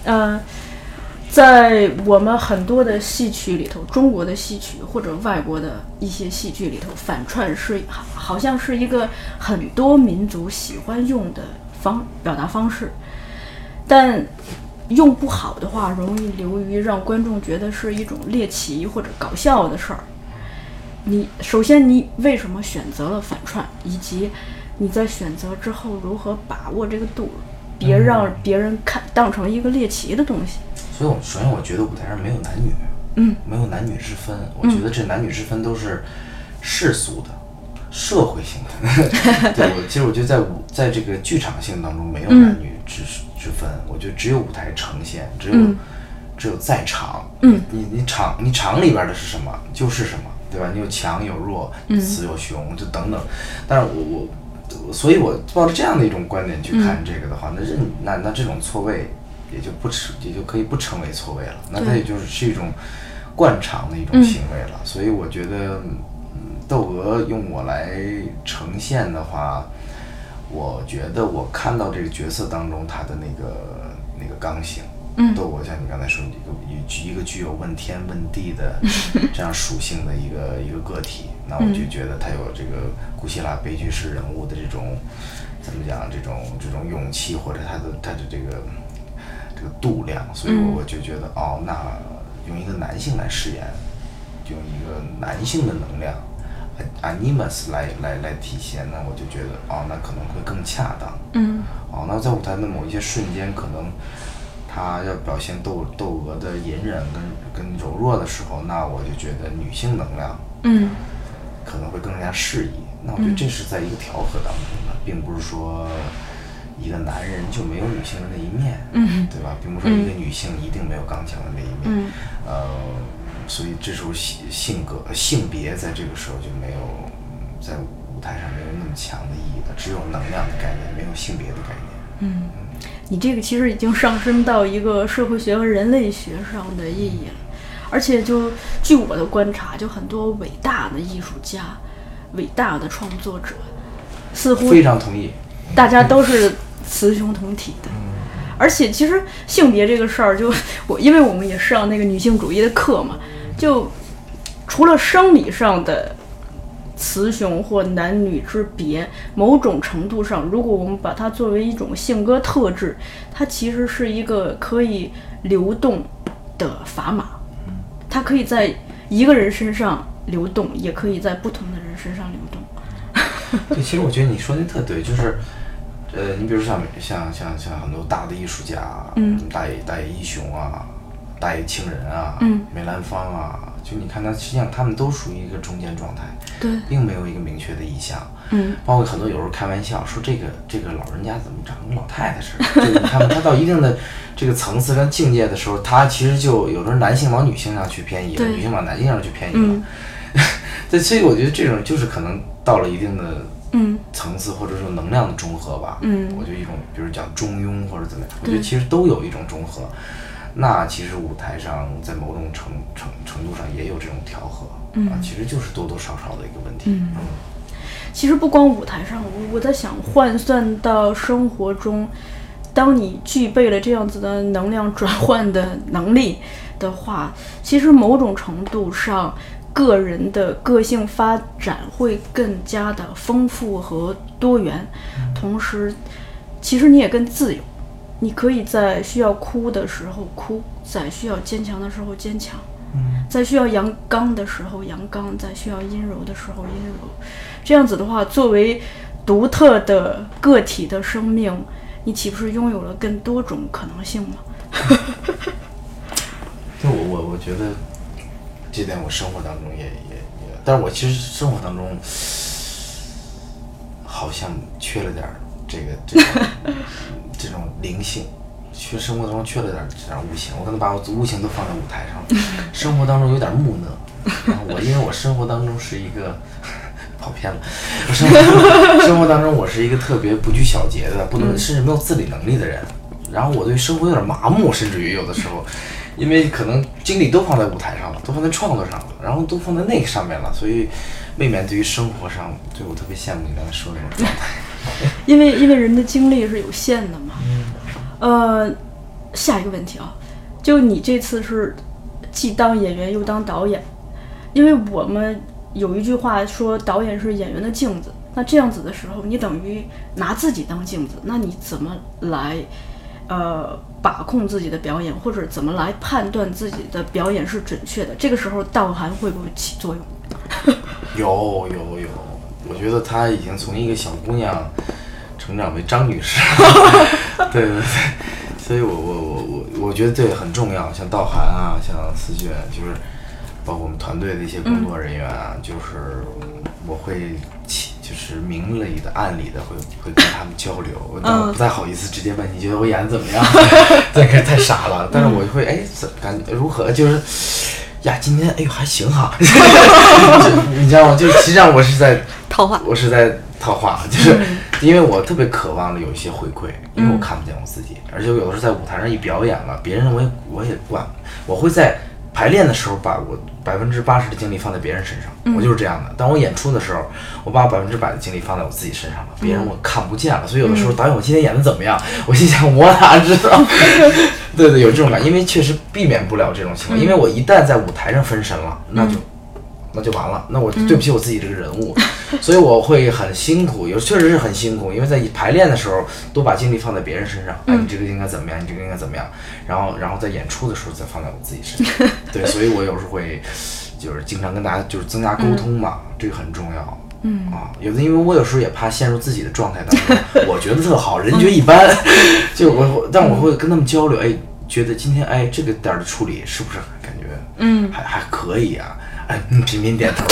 呃，在我们很多的戏曲里头，中国的戏曲或者外国的一些戏剧里头，反串是好好像是一个很多民族喜欢用的方表达方式，但用不好的话，容易流于让观众觉得是一种猎奇或者搞笑的事儿。你首先，你为什么选择了反串，以及你在选择之后如何把握这个度，别让别人看当成一个猎奇的东西。所以，我首先我觉得舞台上没有男女，嗯，没有男女之分。我觉得这男女之分都是世俗的、社会性的。对，我其实我觉得在舞在这个剧场性当中没有男女之之分。我觉得只有舞台呈现，只有只有在场。嗯，你你场你场里边的是什么就是什么。对吧？你有强有弱，雌有雄，就等等。但是我我，所以我抱着这样的一种观点去看这个的话，那认那那这种错位也就不成，也就可以不成为错位了。那它也就是是一种惯常的一种行为了。所以我觉得，窦娥用我来呈现的话，我觉得我看到这个角色当中他的那个那个刚性。窦娥像你刚才说，一个一一个具有问天问地的 这样属性的一个一个个体，那我就觉得他有这个古希腊悲剧式人物的这种怎么讲，这种这种勇气或者他的他的这个这个度量，所以我就觉得哦，那用一个男性来饰演，用一个男性的能量，animus 来来来体现，那我就觉得哦，那可能会更恰当。嗯。哦，那在舞台的某一些瞬间，可能。他要表现窦窦娥的隐忍跟跟柔弱的时候，那我就觉得女性能量，嗯，可能会更加适宜。那我觉得这是在一个调和当中的，并不是说一个男人就没有女性的那一面，嗯，对吧？并不是说一个女性一定没有刚强的那一面，嗯，呃，所以这时候性性格性别在这个时候就没有在舞台上没有那么强的意义了，只有能量的概念，没有性别的概念，嗯。你这个其实已经上升到一个社会学和人类学上的意义了，而且就据我的观察，就很多伟大的艺术家、伟大的创作者，似乎非常同意，大家都是雌雄同体的。而且其实性别这个事儿，就我因为我们也上那个女性主义的课嘛，就除了生理上的。雌雄或男女之别，某种程度上，如果我们把它作为一种性格特质，它其实是一个可以流动的砝码，它可以在一个人身上流动，也可以在不同的人身上流动。对，其实我觉得你说的特对，就是，呃，你比如像像像像很多大的艺术家，嗯，大野大野一雄啊，大野清人啊，嗯，梅兰芳啊，就你看他，实际上他们都属于一个中间状态。对，并没有一个明确的意向。嗯，包括很多有时候开玩笑说这个这个老人家怎么长跟老太太似的？就你看他到一定的这个层次跟境界的时候，他其实就有的男性往女性上去偏移了，女性往男性上去偏移了。对，所以我觉得这种就是可能到了一定的嗯层次，或者说能量的中和吧。嗯，我觉得一种比如讲中庸或者怎么样，我觉得其实都有一种中和。那其实舞台上在某种程程程度上也有这种调和。嗯，其实就是多多少少的一个问题。嗯，其实不光舞台上，我我在想换算到生活中，当你具备了这样子的能量转换的能力的话，其实某种程度上，个人的个性发展会更加的丰富和多元。同时，其实你也更自由，你可以在需要哭的时候哭，在需要坚强的时候坚强。在需要阳刚的时候阳刚，在需要阴柔的时候阴柔，这样子的话，作为独特的个体的生命，你岂不是拥有了更多种可能性吗？对，我我我觉得这点我生活当中也也也，但是我其实生活当中好像缺了点这个这种这种灵性。缺生活当中缺了点点悟性，我可能把我悟性都放在舞台上了。生活当中有点木讷，然后我因为我生活当中是一个跑偏了。我生活生活当中我是一个特别不拘小节的，不能甚至没有自理能力的人。然后我对生活有点麻木，甚至于有的时候，因为可能精力都放在舞台上了，都放在创作上了，然后都放在那个上面了，所以未免对于生活上，对我特别羡慕你刚才说的那种状态。因为因为人的精力是有限的嘛。呃，下一个问题啊，就你这次是既当演员又当导演，因为我们有一句话说导演是演员的镜子，那这样子的时候，你等于拿自己当镜子，那你怎么来呃把控自己的表演，或者怎么来判断自己的表演是准确的？这个时候道涵会不会起作用？有有有，我觉得她已经从一个小姑娘成长为张女士，对对对，所以我我我我我觉得这个很重要，像道涵啊，像思俊，就是包括我们团队的一些工作人员啊，就是我会起就是明里的暗里的会会跟他们交流，但我不太好意思直接问你觉得我演的怎么样，这个太傻了，但是我会哎怎感如何？就是。呀，今天哎呦还行哈，你知道吗？就是实际上我是在套话，我是在套话，就是因为我特别渴望的有一些回馈，因为我看不见我自己，而且我有的时候在舞台上一表演了，别人我也我也管，我会在排练的时候把我百分之八十的精力放在别人身上，我就是这样的。当我演出的时候，我把百分之百的精力放在我自己身上了，别人我看不见了，所以有的时候导演我今天演的怎么样，我心想我哪知道？对对，有这种感，因为确实避免不了这种情况，因为我一旦在舞台上分神了，那就。那就完了，那我对不起我自己这个人物，所以我会很辛苦，有确实是很辛苦，因为在排练的时候都把精力放在别人身上，哎，你这个应该怎么样，你这个应该怎么样，然后然后在演出的时候再放在我自己身上，对，所以我有时候会就是经常跟大家就是增加沟通嘛，这个很重要，嗯。啊，有的因为我有时候也怕陷入自己的状态当中，我觉得特好，人觉得一般，就我但我会跟他们交流，哎，觉得今天哎这个点儿的处理是不是感觉嗯。还还可以啊。嗯，频频点头，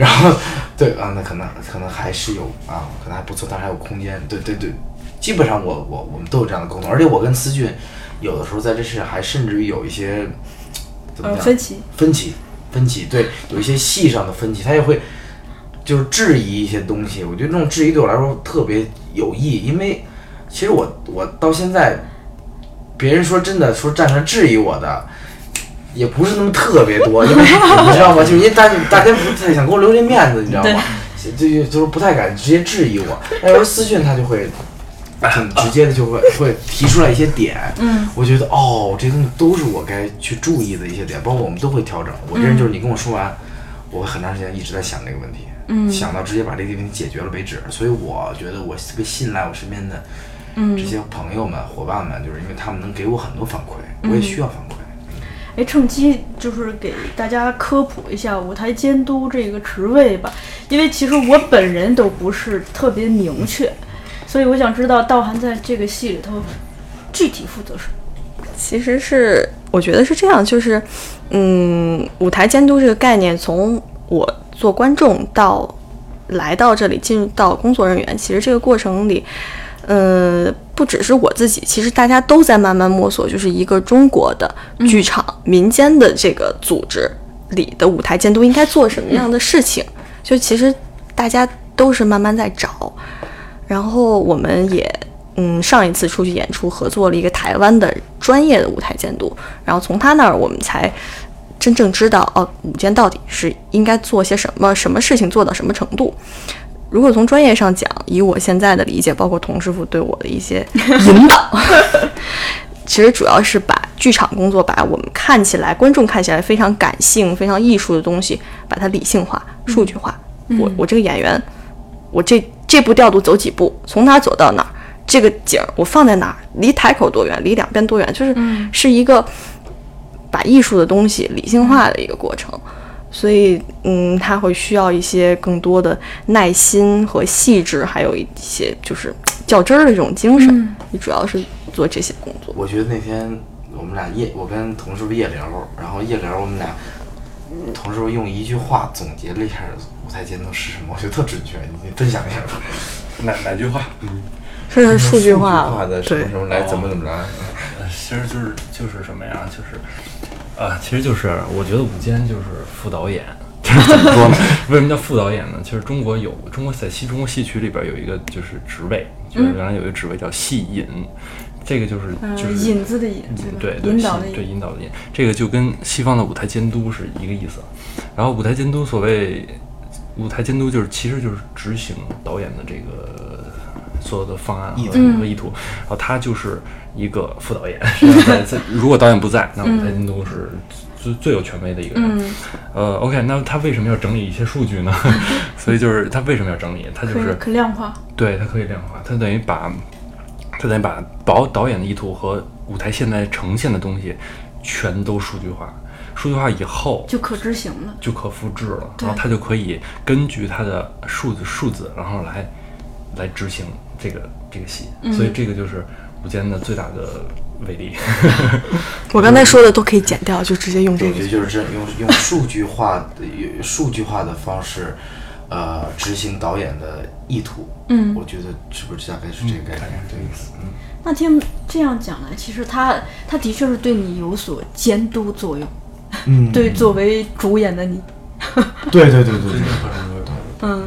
然后，对啊，那可能可能还是有啊，可能还不错，但还有空间。对对对，基本上我我我们都有这样的沟通，而且我跟思俊有的时候在这事还甚至于有一些怎么讲分歧分歧分歧，对，有一些戏上的分歧，他也会就是质疑一些东西。我觉得这种质疑对我来说特别有益，因为其实我我到现在，别人说真的说站出来质疑我的。也不是那么特别多，因为你知道吗？就是因为大大家不太想给我留这面子，你知道吗？就就就是不太敢直接质疑我。但有私讯他就会很 直接的就会会提出来一些点，嗯，我觉得哦，这些东西都是我该去注意的一些点，包括我们都会调整。我这人就是你跟我说完，我很长时间一直在想这个问题，嗯，想到直接把这个问题解决了为止。所以我觉得我特别信赖我身边的这些朋友们、伙伴们，就是因为他们能给我很多反馈，我也需要反馈。哎，趁机就是给大家科普一下舞台监督这个职位吧，因为其实我本人都不是特别明确，所以我想知道道涵在这个戏里头具体负责什么。其实是我觉得是这样，就是嗯，舞台监督这个概念，从我做观众到来到这里进入到工作人员，其实这个过程里。呃，不只是我自己，其实大家都在慢慢摸索，就是一个中国的剧场民间的这个组织里的舞台监督应该做什么样的事情，就其实大家都是慢慢在找。然后我们也，嗯，上一次出去演出合作了一个台湾的专业的舞台监督，然后从他那儿我们才真正知道，哦，舞监到底是应该做些什么，什么事情做到什么程度。如果从专业上讲，以我现在的理解，包括童师傅对我的一些 引导，其实主要是把剧场工作，把我们看起来观众看起来非常感性、非常艺术的东西，把它理性化、数据化。我我这个演员，我这这步调度走几步，从哪走到哪，这个景我放在哪儿，离台口多远，离两边多远，就是是一个把艺术的东西理性化的一个过程。所以，嗯，他会需要一些更多的耐心和细致，还有一些就是较真儿的这种精神。你主要是做这些工作。我觉得那天我们俩夜，我跟同事夜聊，然后夜聊我们俩，同事用一句话总结了一下舞台监督是什么，我觉得特准确。你分享一下吧。哪哪句话？嗯，是数据化的什么什么来怎么怎么来？其实就是就是什么呀？就是。啊，其实就是我觉得舞监就是副导演，就是怎么说呢？为什么叫副导演呢？其实中国有中国在戏中国戏曲里边有一个就是职位，就是原来有一个职位叫戏引，这个就是就是引子的引，对对引导的对引导的引，这个就跟西方的舞台监督是一个意思。然后舞台监督所谓舞台监督就是其实就是执行导演的这个所有的方案和和意图，然后他就是一个副导演。在在如果导演不在，那舞台监督是最最有权威的一个人。呃，OK，那他为什么要整理一些数据呢？所以就是他为什么要整理？他就是可量化。对，他可以量化，他等于把。他等于把导导演的意图和舞台现在呈现的东西全都数据化，数据化以后就可执行了，就可复制了，然后他就可以根据他的数字数字，然后来来执行这个这个戏，所以这个就是舞间的最大的威力。我刚才说的都可以剪掉，就直接用这个。我觉得就是这用用数据化的数据化的方式。呃，执行导演的意图，嗯，我觉得是不是大概是这个概念？对，嗯。那听这样讲来，其实他他的确是对你有所监督作用，嗯，对，作为主演的你，对对对对对，嗯，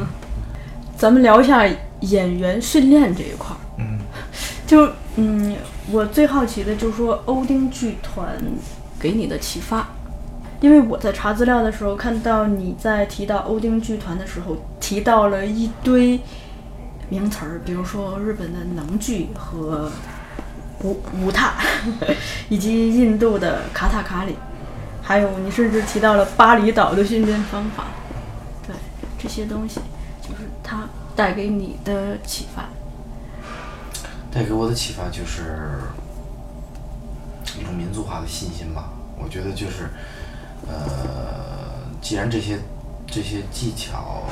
咱们聊一下演员训练这一块儿，嗯，就嗯，我最好奇的就是说欧丁剧团给你的启发。因为我在查资料的时候看到你在提到欧丁剧团的时候提到了一堆名词儿，比如说日本的能剧和舞舞踏，以及印度的卡塔卡里，还有你甚至提到了巴厘岛的训练方法。对这些东西，就是它带给你的启发。带给我的启发就是一种民族化的信心吧。我觉得就是。呃，既然这些这些技巧，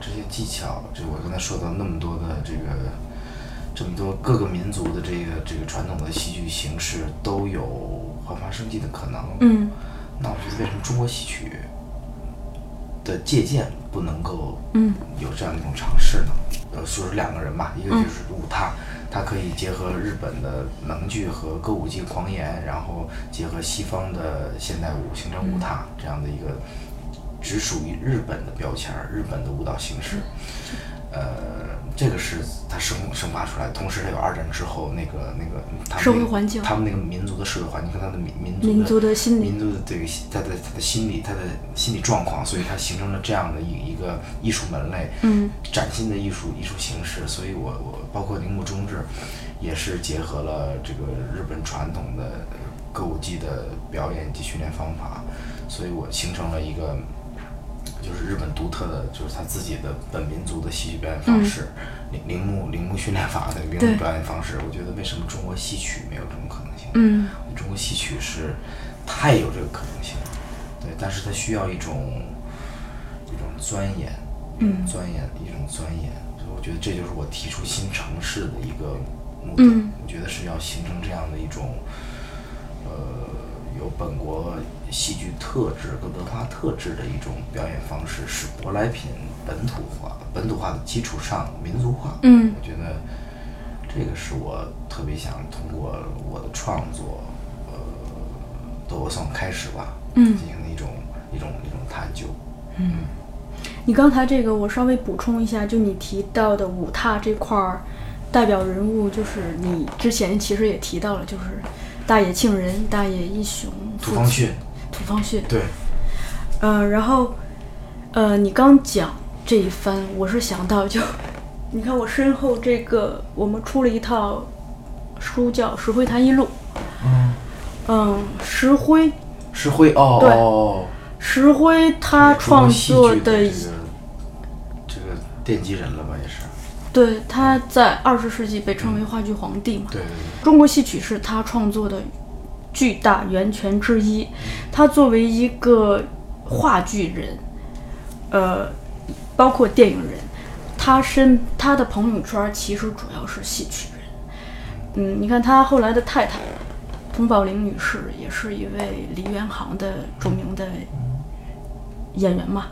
这些技巧，就我刚才说到那么多的这个，这么多各个民族的这个这个传统的戏剧形式都有焕发生机的可能。嗯，那我觉得为什么中国戏曲的借鉴不能够嗯有这样一种尝试呢？呃，就是两个人吧，一个就是舞踏。它可以结合日本的能剧和歌舞伎狂言，然后结合西方的现代舞，形成舞踏这样的一个只属于日本的标签儿，日本的舞蹈形式。呃，这个是它生生发出来，同时它有二战之后那个那个他们社会环境，他们那个民族的社会环境和他的民民族民族的心理，民族的这个他的他的心理，他的心理状况，所以它形成了这样的一一个艺术门类，嗯，崭新的艺术艺术形式。所以我我包括铃木忠志，也是结合了这个日本传统的歌舞伎的表演及训练方法，所以我形成了一个。就是日本独特的，就是他自己的本民族的戏剧表演方式，铃铃木铃木训练法的铃木表演方式。我觉得为什么中国戏曲没有这种可能性？嗯，中国戏曲是太有这个可能性了，对，但是它需要一种一种钻研，嗯，钻研一种钻研。我觉得这就是我提出新城市的一个目的。我觉得是要形成这样的一种，呃。有本国戏剧特质跟文化特质的一种表演方式，使舶来品本土化，本土化的基础上民族化。嗯，我觉得这个是我特别想通过我的创作，呃，都算开始吧，嗯，进行的一种一种一种探究。嗯，你刚才这个我稍微补充一下，就你提到的五踏这块儿，代表人物就是你之前其实也提到了，就是。大野庆人、大野一雄、土方训、土方训，对，呃，然后，呃，你刚讲这一番，我是想到就，你看我身后这个，我们出了一套书叫《石灰谈艺录》，嗯，嗯，石灰，石灰，哦，对，石灰他创作的这个奠基人了吧，也是。对，他在二十世纪被称为话剧皇帝嘛。对对对。中国戏曲是他创作的巨大源泉之一。他作为一个话剧人，呃，包括电影人，他身他的朋友圈其实主要是戏曲人。嗯，你看他后来的太太佟宝玲女士，也是一位梨园行的著名的演员嘛。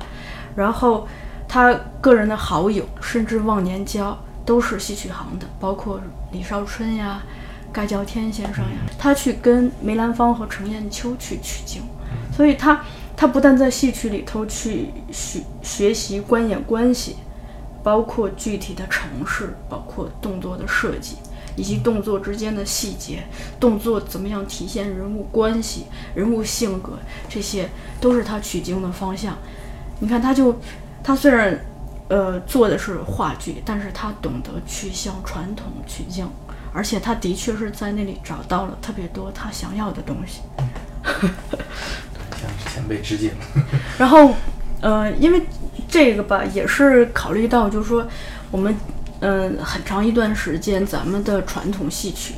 然后。他个人的好友，甚至忘年交，都是戏曲行的，包括李少春呀、盖叫天先生呀。他去跟梅兰芳和程砚秋去取经，所以他他不但在戏曲里头去学学习观演关系，包括具体的程式，包括动作的设计，以及动作之间的细节，动作怎么样体现人物关系、人物性格，这些都是他取经的方向。你看，他就他虽然呃做的是话剧，但是他懂得去向传统取经，而且他的确是在那里找到了特别多他想要的东西。向前辈致敬。然后，呃，因为这个吧，也是考虑到，就是说，我们，嗯、很长一段时间，咱们的传统戏曲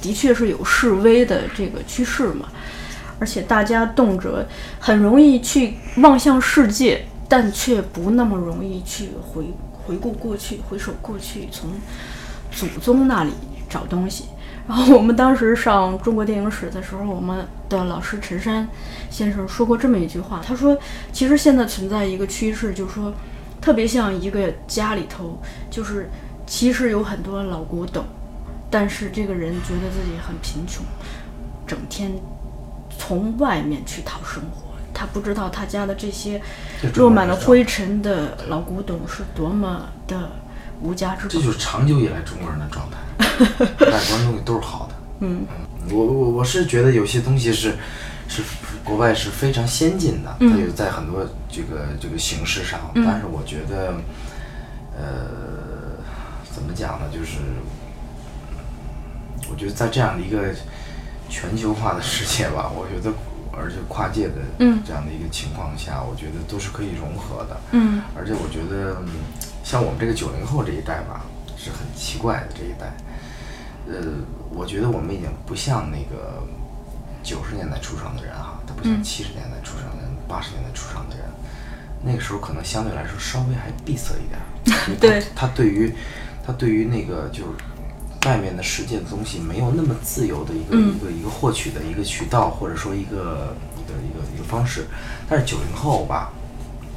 的确是有式微的这个趋势嘛，而且大家动辄很容易去望向世界，但却不那么容易去回回顾过去，回首过去，从祖宗那里找东西。然后我们当时上中国电影史的时候，我们的老师陈山先生说过这么一句话，他说，其实现在存在一个趋势，就是说，特别像一个家里头，就是其实有很多老古董，但是这个人觉得自己很贫穷，整天从外面去讨生活，他不知道他家的这些落满了灰尘的老古董是多么的无价之宝。这就是长久以来中国人的状态，外观东西都是好的。嗯我我我是觉得有些东西是是国外是非常先进的，它有在很多这个这个形式上，但是我觉得，呃，怎么讲呢？就是我觉得在这样的一个全球化的世界吧，我觉得而且跨界的这样的一个情况下，我觉得都是可以融合的。嗯而且我觉得，嗯像我们这个九零后这一代吧，是很奇怪的这一代。呃，我觉得我们已经不像那个九十年代出生的人哈，他不像七十年代出生的人、八十年代出生的人，那个时候可能相对来说稍微还闭塞一点儿。他对。他对于他对于那个就是外面的世界的东西没有那么自由的一个、一个一个获取的一个渠道，或者说一个一个一个一个方式。但是九零后吧，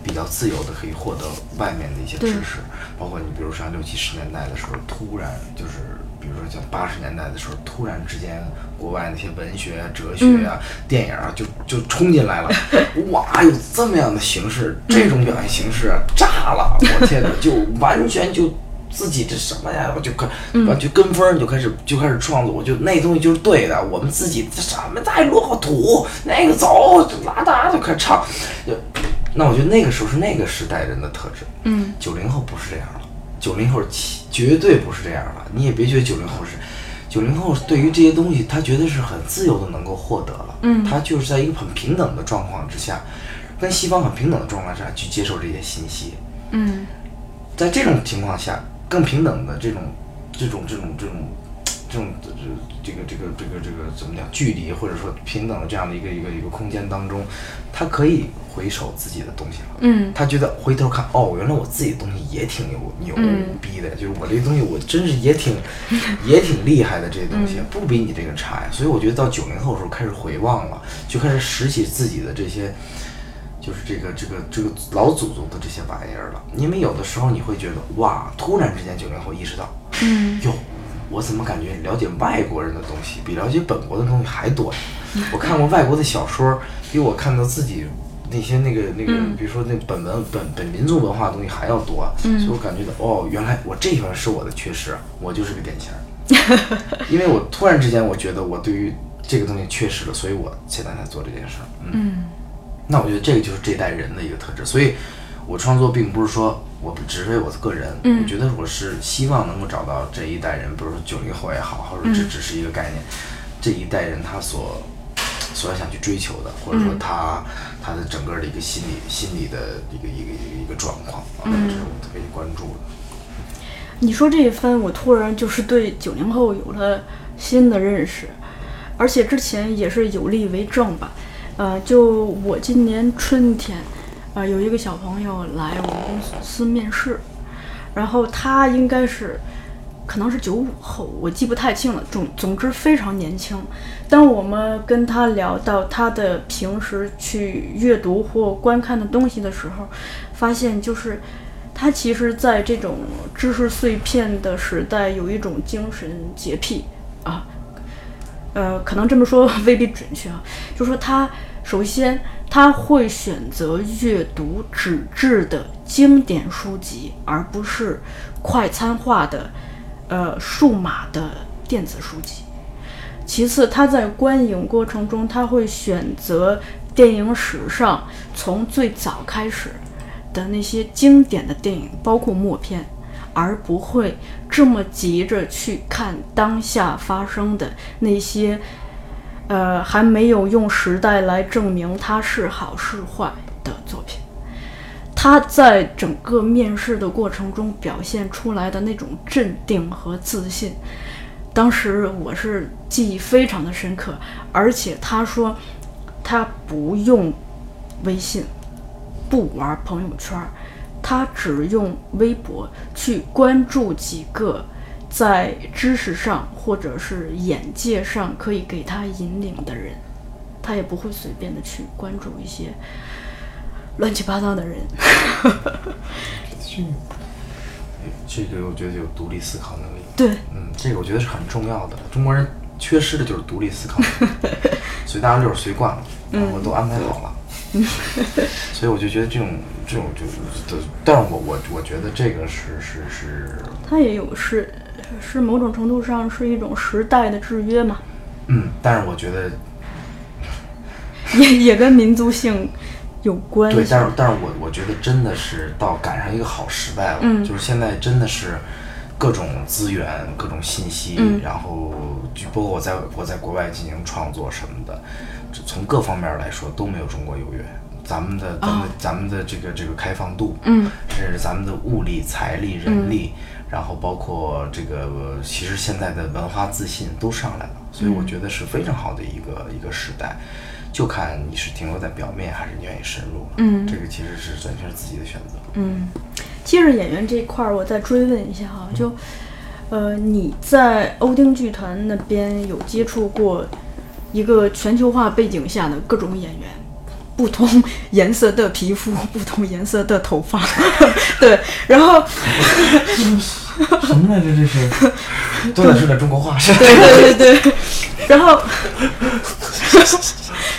比较自由的可以获得外面的一些知识，包括你比如像六七十年代的时候，突然就是比如说像八十年代的时候，突然之间国外那些文学啊、哲学啊、电影啊，就就冲进来了，哇，有这么样的形式，这种表现形式啊，炸了！我天哪，就完全就。自己这什么呀？我就跟完就跟风就开始就开始创作，我就那东西就是对的。我们自己这什么太落后土，那个走就拉达就开始唱，就那我觉得那个时候是那个时代人的特质。嗯，九零后不是这样了，九零后其绝对不是这样了。你也别觉得九零后是，九零后对于这些东西，他觉得是很自由的能够获得了。嗯他就是在一个很平等的状况之下，跟西方很平等的状况下去接受这些信息。嗯在这种情况下，更平等的这种、这种、这种、这种、这种、这这个、这个、这个、这个怎么讲？距离或者说平等的这样的一个一个一个空间当中，他可以回首自己的东西了。嗯他觉得回头看，哦，原来我自己的东西也挺牛牛逼的，就是我这东西我真是也挺也挺厉害的，这些东西不比你这个差呀。所以我觉得到九零后的时候开始回望了，就开始拾起自己的这些。就是这个这个这个老祖宗的这些玩意儿了，因为有的时候你会觉得哇，突然之间九零后意识到，嗯哟，我怎么感觉了解外国人的东西比了解本国的东西还多呀？我看过外国的小说，比我看到自己那些那个那个，比如说那本文本本民族文化的东西还要多，所以我感觉到哦，原来我这一方面是我的缺失，我就是个典型儿，因为我突然之间我觉得我对于这个东西缺失了，所以我现在才做这件事儿，嗯。嗯。那我觉得这个就是这代人的一个特质，所以我创作并不是说我只是为我个人，嗯我觉得我是希望能够找到这一代人，比如说九零后也好，或者这只是一个概念，这一代人他所所想去追求的，或者说他、他的整个的一个心理心理的一个一个一个一个状况啊，这是我特别关注的。你说这一番，我突然就是对九零后有了新的认识，而且之前也是有力为证吧。呃，就我今年春天，呃，有一个小朋友来我们公司面试，然后他应该是可能是九五后，我记不太清了。总总之非常年轻。当我们跟他聊到他的平时去阅读或观看的东西的时候，发现就是他其实在这种知识碎片的时代，有一种精神洁癖啊。呃，可能这么说 未必准确啊，就说他首先他会选择阅读纸质的经典书籍，而不是快餐化的，呃，数码的电子书籍。其次，他在观影过程中，他会选择电影史上从最早开始的那些经典的电影，包括默片，而不会这么急着去看当下发生的那些。呃，还没有用时代来证明他是好是坏的作品。他在整个面试的过程中表现出来的那种镇定和自信，当时我是记忆非常的深刻。而且他说，他不用微信，不玩朋友圈，他只用微博去关注几个。在知识上或者是眼界上可以给他引领的人，他也不会随便的去关注一些乱七八糟的人。这个我觉得有独立思考能力。对，嗯，这个我觉得是很重要的。中国人缺失的就是独立思考，所以大家就是随惯了，然后都安排好了。所以我就觉得这种这种就是，但是我我我觉得这个是是是，他也有是。是某种程度上是一种时代的制约嘛？嗯，但是我觉得 也也跟民族性有关。对，但是但是我我觉得真的是到赶上一个好时代了，就是现在真的是各种资源、各种信息，然后就包括我在我在国外进行创作什么的，从各方面来说都没有中国优越。咱们的咱们咱们的这个这个开放度，嗯，甚至咱们的物力、财力、人力。然后包括这个，其实现在的文化自信都上来了，所以我觉得是非常好的一个一个时代，就看你是停留在表面，还是你愿意深入。嗯，这个其实是完全是自己的选择。嗯，接着演员这一块儿，我再追问一下哈，就呃，你在欧丁剧团那边有接触过一个全球化背景下的各种演员？不同颜色的皮肤，不同颜色的头发，对，然后什么来着？这是都在说点中国话，是对对对对，然后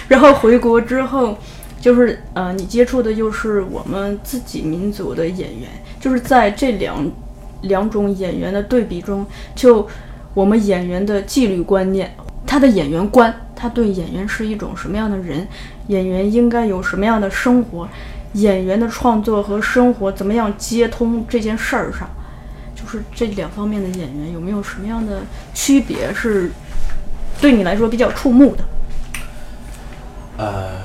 然后回国之后，就是呃，你接触的又是我们自己民族的演员，就是在这两两种演员的对比中，就我们演员的纪律观念，他的演员观，他对演员是一种什么样的人？演员应该有什么样的生活？演员的创作和生活怎么样接通？这件事儿上，就是这两方面的演员有没有什么样的区别？是对你来说比较触目的？呃，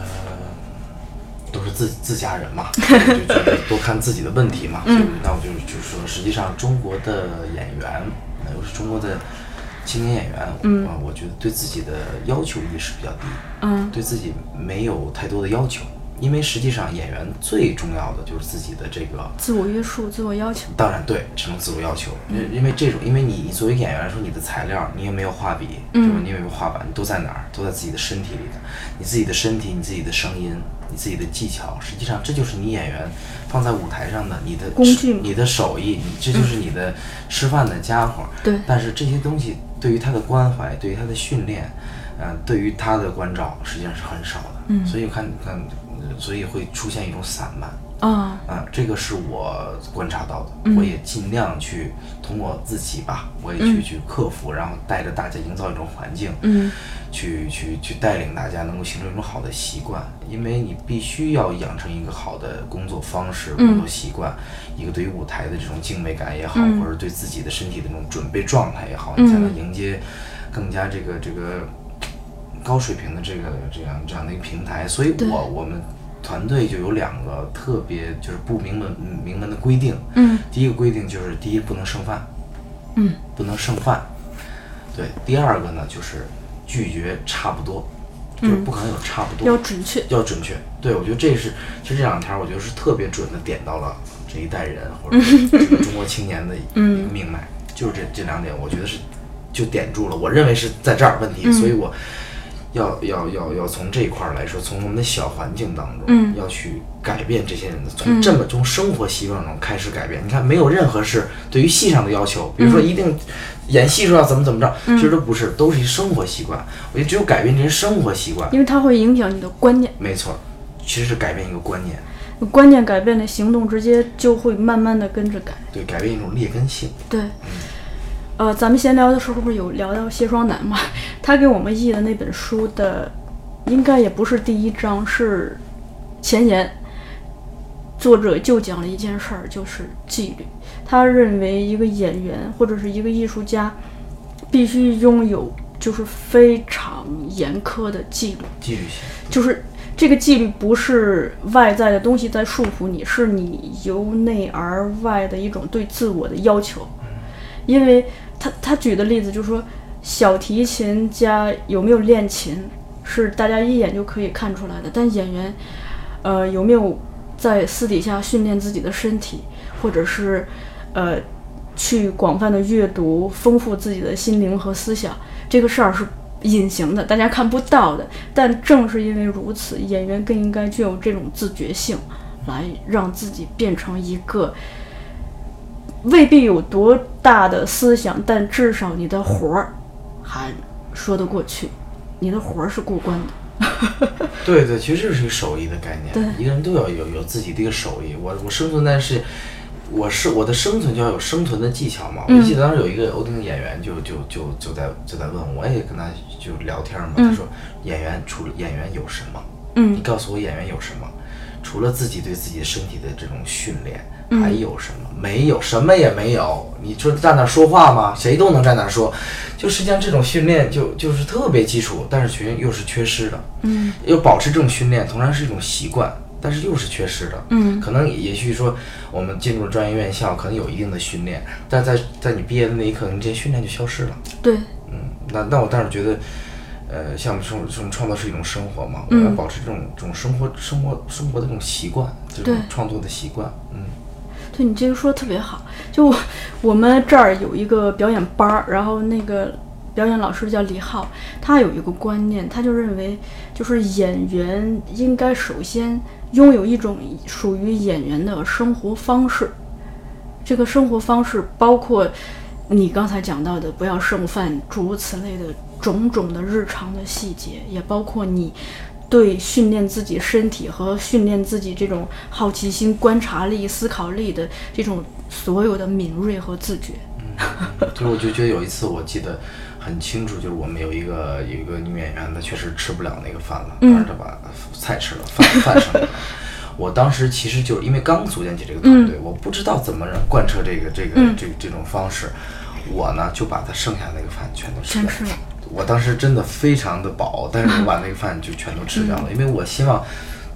都是自自家人嘛，就觉得多看自己的问题嘛。嗯。那我就就是说，实际上中国的演员，那又是中国的。青年演员，嗯，我觉得对自己的要求意识比较低，嗯，对自己没有太多的要求，因为实际上演员最重要的就是自己的这个自我约束、自我要求。当然，对这种自我要求，因因为这种，因为你作为演员来说，你的材料，你也没有画笔，嗯，你也没有画板，你都在哪儿？都在自己的身体里的，你自己的身体，你自己的声音。你自己的技巧，实际上这就是你演员放在舞台上的你的工具，你的手艺，你这就是你的吃饭的家伙。对。但是这些东西对于他的关怀，对于他的训练，嗯，对于他的关照，实际上是很少的。嗯。所以看看，所以会出现一种散漫。啊。啊，这个是我观察到的，我也尽量去通过自己吧，我也去去克服，然后带着大家营造一种环境。嗯。去去去带领大家能够形成一种好的习惯，因为你必须要养成一个好的工作方式、工作习惯，一个对于舞台的这种敬畏感也好，或者对自己的身体的这种准备状态也好，你才能迎接更加这个这个高水平的这个这样这样的一个平台。所以，我我们团队就有两个特别就是不明门明门的规定。嗯，第一个规定就是第一不能剩饭，嗯，不能剩饭。对，第二个呢就是。拒绝差不多，就是不可能有差不多，要准确，要准确。对，我觉得这是，其实这两条，我觉得是特别准的点到了这一代人或者中国青年的 一个命脉，就是这这两点，我觉得是就点住了。我认为是在这儿问题，所以我。要要要要从这一块来说，从我们的小环境当中，要去改变这些人的，从这么从生活习惯中开始改变。你看，没有任何是对于戏上的要求，比如说一定演戏时候要怎么怎么着，其实都不是，都是一生活习惯。我觉得只有改变这些生活习惯，因为它会影响你的观念。没错，其实是改变一个观念，观念改变的，行动直接就会慢慢的跟着改。对，改变一种劣根性。对，呃，咱们闲聊的时候不是有聊到谢双楠嘛？他给我们译的那本书的，应该也不是第一章，是前言。作者就讲了一件事儿，就是纪律。他认为一个演员或者是一个艺术家，必须拥有就是非常严苛的纪律。纪律性，就是这个纪律不是外在的东西在束缚你，是你由内而外的一种对自我的要求。因为他他举的例子就是说，小提琴家有没有练琴，是大家一眼就可以看出来的。但演员，呃，有没有在私底下训练自己的身体，或者是呃，去广泛的阅读，丰富自己的心灵和思想，这个事儿是隐形的，大家看不到的。但正是因为如此，演员更应该具有这种自觉性，来让自己变成一个。未必有多大的思想，但至少你的活儿还说得过去，你的活儿是过关的。对对，其实这是一个手艺的概念。对，一个人都要有有自己的一个手艺。我我生存在是，我是我的生存就要有生存的技巧嘛。我记得当时有一个欧丁的演员就就就就在就在问我，我也跟他就聊天嘛。他说演员除了演员有什么？嗯，你告诉我演员有什么？除了自己对自己的身体的这种训练。还有什么？没有什么也没有。你说站那说话吗？谁都能站那说。就实际上这种训练就就是特别基础，但是却又是缺失的。嗯，要保持这种训练，同样是一种习惯，但是又是缺失的。嗯，可能也许说我们进入了专业院校，可能有一定的训练，但在在你毕业的那一刻，你这些训练就消失了。对，嗯，那那我倒是觉得，呃，像我们生这种创作是一种生活嘛，我们要保持这种这种生活生活生活的这种习惯，这种创作的习惯，嗯。对你这个说的特别好，就我们这儿有一个表演班儿，然后那个表演老师叫李浩，他有一个观念，他就认为，就是演员应该首先拥有一种属于演员的生活方式，这个生活方式包括你刚才讲到的不要剩饭，诸如此类的种种的日常的细节，也包括你。对训练自己身体和训练自己这种好奇心、观察力、思考力的这种所有的敏锐和自觉。嗯，就是我就觉得有一次我记得很清楚，就是我们有一个有一个女演员，她确实吃不了那个饭了，但是她把菜吃了，饭饭剩了。我当时其实就是因为刚组建起这个团队，我不知道怎么贯彻这个这个这这种方式，我呢就把她剩下那个饭全都吃了。我当时真的非常的饱，但是我把那个饭就全都吃掉了，因为我希望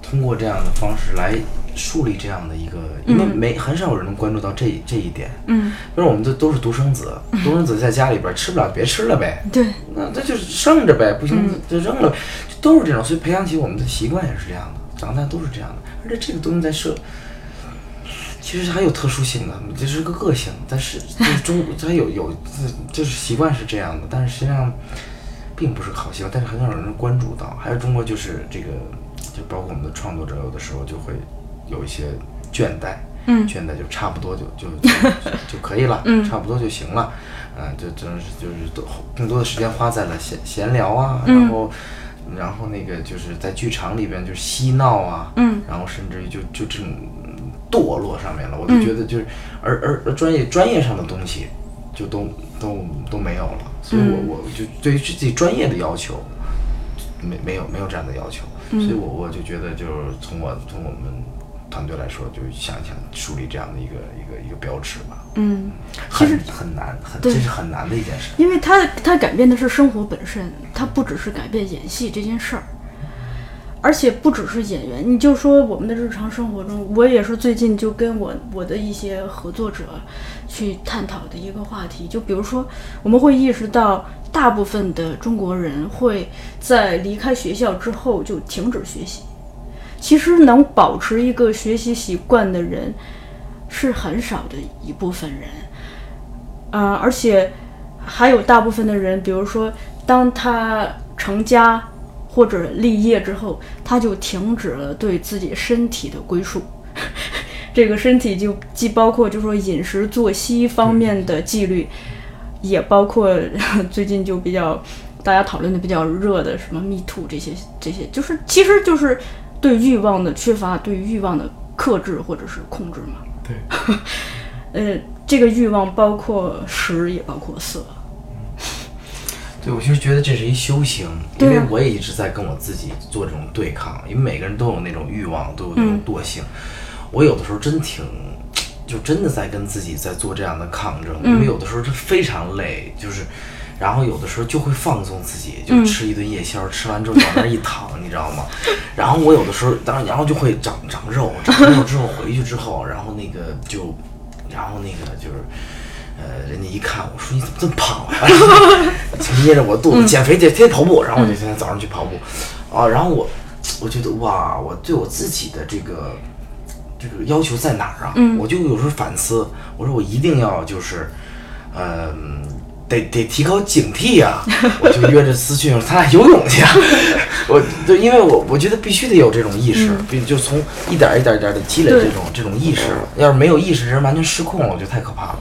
通过这样的方式来树立这样的一个，因为没很少有人能关注到这这一点。嗯，因为我们这都是独生子，独生子在家里边吃不了，别吃了呗。对，那这就是剩着呗，不行就扔了，都是这种，所以培养起我们的习惯也是这样的，长大都是这样的，而且这个东西在社。其实还有特殊性的，这是个个性，但是就是中 它有有就是习惯是这样的，但是实际上并不是好习惯，但是很少有人关注到。还有中国就是这个，就包括我们的创作者，有的时候就会有一些倦怠，嗯，倦怠就差不多就就就就可以了，嗯，差不多就行了，嗯，就真是就是都更多的时间花在了闲闲聊啊，然后然后那个就是在剧场里边就是嬉闹啊，嗯，然后甚至于就就这种。堕落上面了，我就觉得就是，而而而专业专业上的东西，就都都都没有了，所以我我就对于自己专业的要求，没没有没有这样的要求，所以我我就觉得就是从我从我们团队来说，就想一想树立这样的一个一个一个标尺吧。嗯，很很难，很这是很难的一件事，因为他他改变的是生活本身，他不只是改变演戏这件事儿。而且不只是演员，你就说我们的日常生活中，我也是最近就跟我我的一些合作者去探讨的一个话题。就比如说，我们会意识到，大部分的中国人会在离开学校之后就停止学习。其实能保持一个学习习惯的人是很少的一部分人，啊，而且还有大部分的人，比如说当他成家。或者立业之后，他就停止了对自己身体的归属。这个身体就既包括，就说饮食作息方面的纪律，也包括 最近就比较大家讨论的比较热的什么 “me too” 这些这些，就是其实就是对欲望的缺乏，对欲望的克制或者是控制嘛。对，呃，这个欲望包括食，也包括色。对，我就是觉得这是一修行，因为我也一直在跟我自己做这种对抗，因为每个人都有那种欲望，都有那种惰性。我有的时候真挺，就真的在跟自己在做这样的抗争，因为有的时候这非常累，就是，然后有的时候就会放纵自己，就吃一顿夜宵，吃完之后往那儿一躺，你知道吗？然后我有的时候，当然，然后就会长长肉，长肉之后回去之后，然后那个就，然后那个就是。呃，人家一看我说你怎么这么胖啊？就捏着我肚子减肥，得天天跑步，然后我就天天早上去跑步，啊，然后我我觉得哇，我对我自己的这个这个要求在哪儿啊？我就有时候反思，我说我一定要就是，呃，得得提高警惕啊！我就约着思训说咱俩游泳去啊！我对，因为我我觉得必须得有这种意识，并就从一点儿一点儿一点的积累这种这种意识。要是没有意识，人完全失控了，我觉得太可怕了。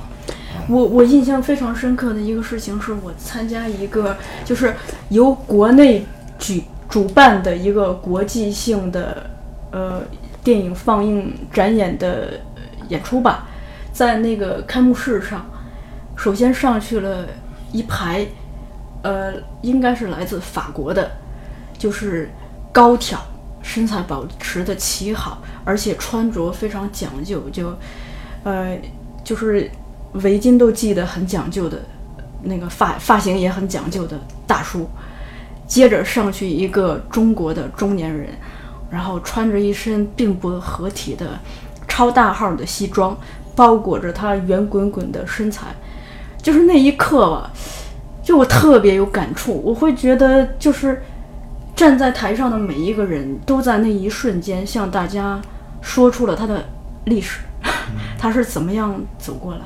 我我印象非常深刻的一个事情是我参加一个就是由国内举主办的一个国际性的呃电影放映展演的演出吧，在那个开幕式上，首先上去了一排，呃，应该是来自法国的，就是高挑，身材保持的奇好，而且穿着非常讲究，就呃就是围巾都系得很讲究的，那个发发型也很讲究的大叔。接着上去一个中国的中年人，然后穿着一身并不合体的超大号的西装，包裹着他圆滚滚的身材。就是那一刻吧，就我特别有感触，我会觉得就是站在台上的每一个人都在那一瞬间向大家说出了他的历史，他是怎么样走过来。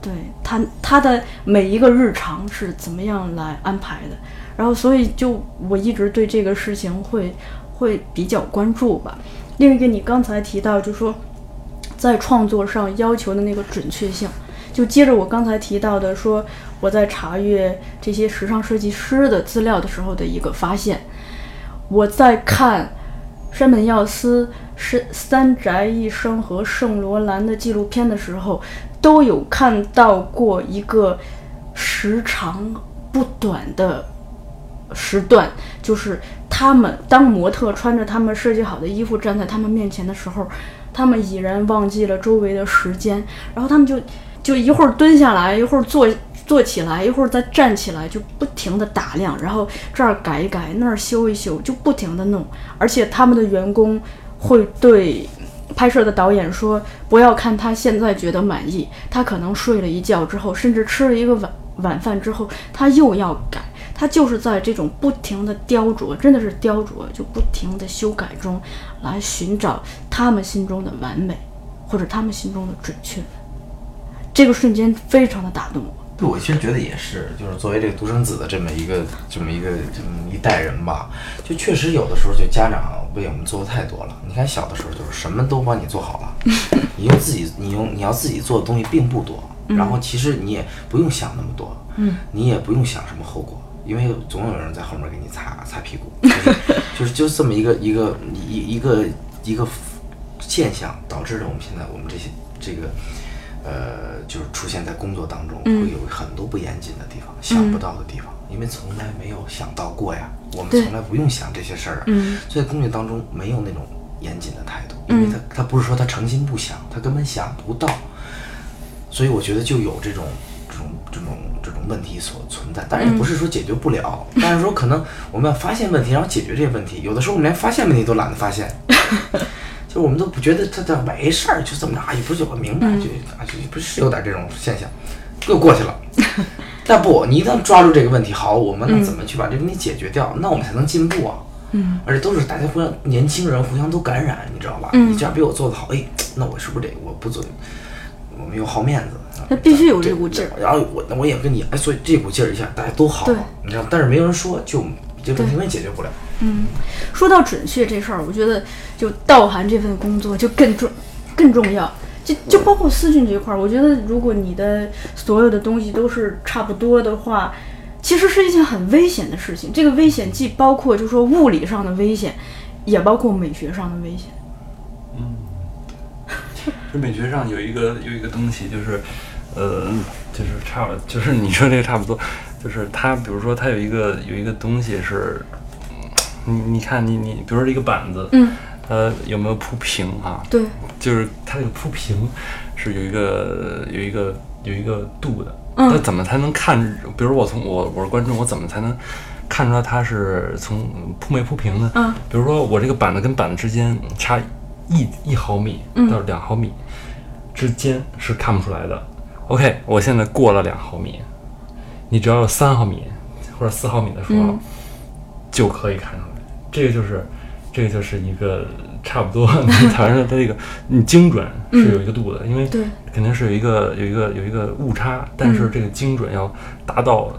对他他的每一个日常是怎么样来安排的，然后所以就我一直对这个事情会会比较关注吧。另一个你刚才提到，就说在创作上要求的那个准确性，就接着我刚才提到的说，我在查阅这些时尚设计师的资料的时候的一个发现，我在看山本耀司、是三宅一生和圣罗兰的纪录片的时候，都有看到过一个时长不短的时段，就是他们当模特穿着他们设计好的衣服站在他们面前的时候，他们已然忘记了周围的时间，然后他们就就一会儿蹲下来，一会儿坐 坐起来，一会儿再站起来，就不停的打量，然后这儿改一改，那儿修一修，就不停的弄，而且他们的员工会对。拍摄的导演说：“不要看他现在觉得满意，他可能睡了一觉之后，甚至吃了一个晚晚饭之后，他又要改。他就是在这种不停的雕琢，真的是雕琢，就不停的修改中，来寻找他们心中的完美，或者他们心中的准确。这个瞬间非常的打动我。对，我其实觉得也是，就是作为这个独生子的这么一个这么一个这么一代人吧，就确实有的时候就家长为我们做的太多了。你看小的时候就是什么都帮你做好了，你用自己你用你要自己做的东西并不多，然后其实你也不用想那么多，嗯，你也不用想什么后果，因为总有人在后面给你擦擦屁股，就是就是就是这么一个一个一一个一个现象，导致了我们现在我们这些这个。呃，就是出现在工作当中，会有很多不严谨的地方，想不到的地方，因为从来没有想到过呀。我们从来不用想这些事儿啊，嗯。所以工作当中没有那种严谨的态度，因为他他不是说他诚心不想，他根本想不到，所以我觉得就有这种这种这种这种问题所存在，当然也不是说解决不了，但是说可能我们要发现问题，然后解决这些问题，有的时候我们连发现问题都懒得发现。就我们都不觉得他他没事儿，就这么着，也不是就很明白，就啊就不是有点这种现象，又过去了。但不，你一旦抓住这个问题，好，我们能怎么去把这个问题解决掉？那我们才能进步啊。嗯，而且都是大家互相年轻人互相都感染，你知道吧？你这样比我做的好，哎，那我是不是得我不做？我们又好面子，他必须有这股劲儿。然后我那我也跟你，哎，所以这股劲儿一下大家都好对，你知道，但是没有人说，就这问题永远解决不了。说到准确这事儿，我觉得就道涵这份工作就更重更重要。就就包括思俊这块儿，我觉得如果你的所有的东西都是差不多的话，其实是一件很危险的事情。这个危险既包括就是说物理上的危险，也包括美学上的危险。嗯，就美学上有一个有一个东西，就是呃，就是差，就是你说这个差不多，就是它，比如说它有一个有一个东西是，你你看你你，比如说这个板子，嗯，它有没有铺平啊？对，就是它这个铺平是有一个有一个有一个度的。嗯那怎么才能看？比如我从我我是观众，我怎么才能看出来它是从铺没铺平呢？嗯，比如说我这个板子跟板子之间差一一毫米嗯到两毫米之间是看不出来的。OK，我现在过了两毫米，你只要有三毫米或者四毫米的时候，嗯就可以看出来。这个就是这个就是一个差不多，反 正它这个你精准是有一个度的，因为对肯定是有一个有一个有一个误差，但是这个精准要达到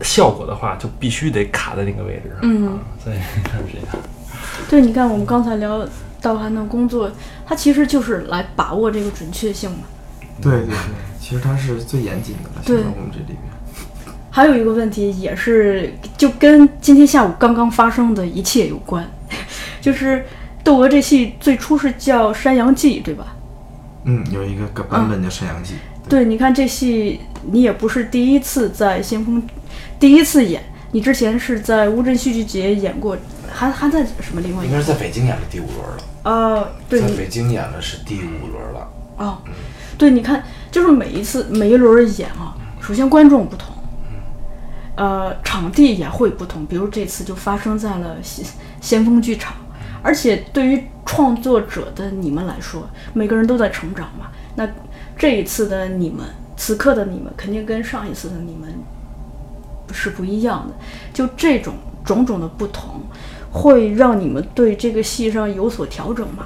效果的话，就必须得卡在那个位置上。嗯啊，所以你看是这样。对，你看我们刚才聊道涵的工作，它其实就是来把握这个准确性嘛。对对对，其实它是最严谨的了，现在我们这里边。还有一个问题也是就跟今天下午刚刚发生的一切有关，就是窦娥这戏最初是叫《山羊记》，对吧？嗯，有一个个版本叫《山羊记》。对，你看这戏你也不是第一次在先锋，第一次演，你之前是在乌镇戏剧节演过，还还在什么另外一个？应该是在北京演了第五轮了，呃，对，在北京演的是第五轮了。哦，对，你看，就是每一次每一轮演啊，首先观众不同，呃，场地也会不同，比如这次就发生在了先先锋剧场，而且对于创作者的你们来说，每个人都在成长嘛。那这一次的你们，此刻的你们，肯定跟上一次的你们是不一样的。就这种种种的不同，会让你们对这个戏上有所调整吗？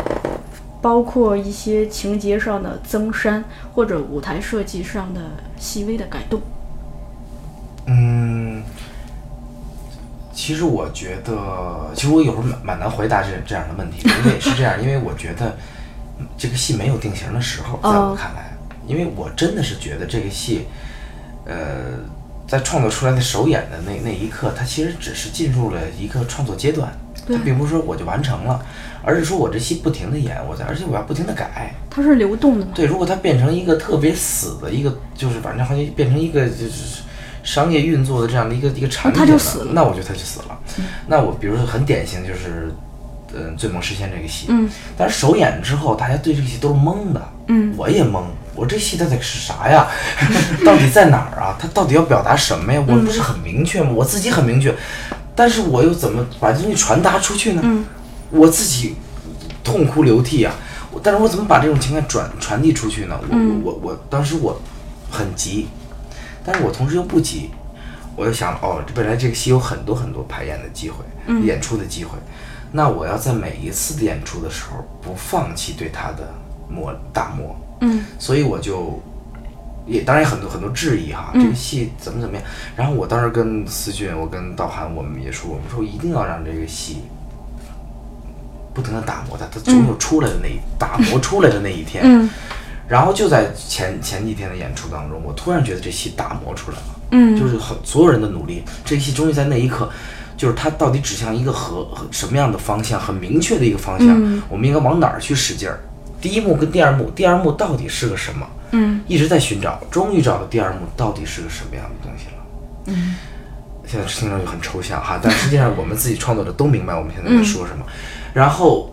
包括一些情节上的增删，或者舞台设计上的细微的改动。嗯，其实我觉得，其实我有时候蛮蛮难回答这这样的问题，因为是这样，因为我觉得嗯这个戏没有定型的时候，在我哦看来，因为我真的是觉得这个戏，呃，在创作出来的首演的那那一刻，它其实只是进入了一个创作阶段，它并不是说我就完成了，而是说我这戏不停的演，我在，而且我要不停的改，它是流动的嘛？对，如果它变成一个特别死的一个，就是反正好像变成一个就是商业运作的这样的一个一个产品了那它就死了那我觉得他就死了。那我比如说很典型就是，嗯，《醉梦实现》这个戏，嗯，但是首演之后，大家对这个戏都是懵的，嗯，我也懵，我这戏到底是啥呀？到底在哪儿啊？它到底要表达什么呀？我不是很明确吗？我自己很明确，但是我又怎么把这东西传达出去呢？嗯，我自己痛哭流涕啊！但是我怎么把这种情感转传递出去呢？我、嗯我我当时我很急，但是我同时又不急，我就想哦，本来这个戏有很多很多排演的机会，嗯。演出的机会，那我要在每一次的演出的时候不放弃对它的磨打磨，嗯。所以我就也当然有很多很多质疑哈，这个戏怎么怎么样。然后我当时跟思俊，我跟道涵，我们也说，我们说一定要让这个戏不停的打磨它，它总有出来的那一、打磨出来的那一天。嗯然后就在前前几天的演出当中，我突然觉得这戏打磨出来了。嗯，就是很所有人的努力，这戏终于在那一刻，就是它到底指向一个和和什么样的方向，很明确的一个方向，嗯我们应该往哪儿去使劲儿。第一幕跟第二幕，第二幕到底是个什么？嗯一直在寻找，终于找到第二幕到底是个什么样的东西了。嗯，现在听上去很抽象哈，但实际上我们自己创作者都明白我们现在在说什么。然后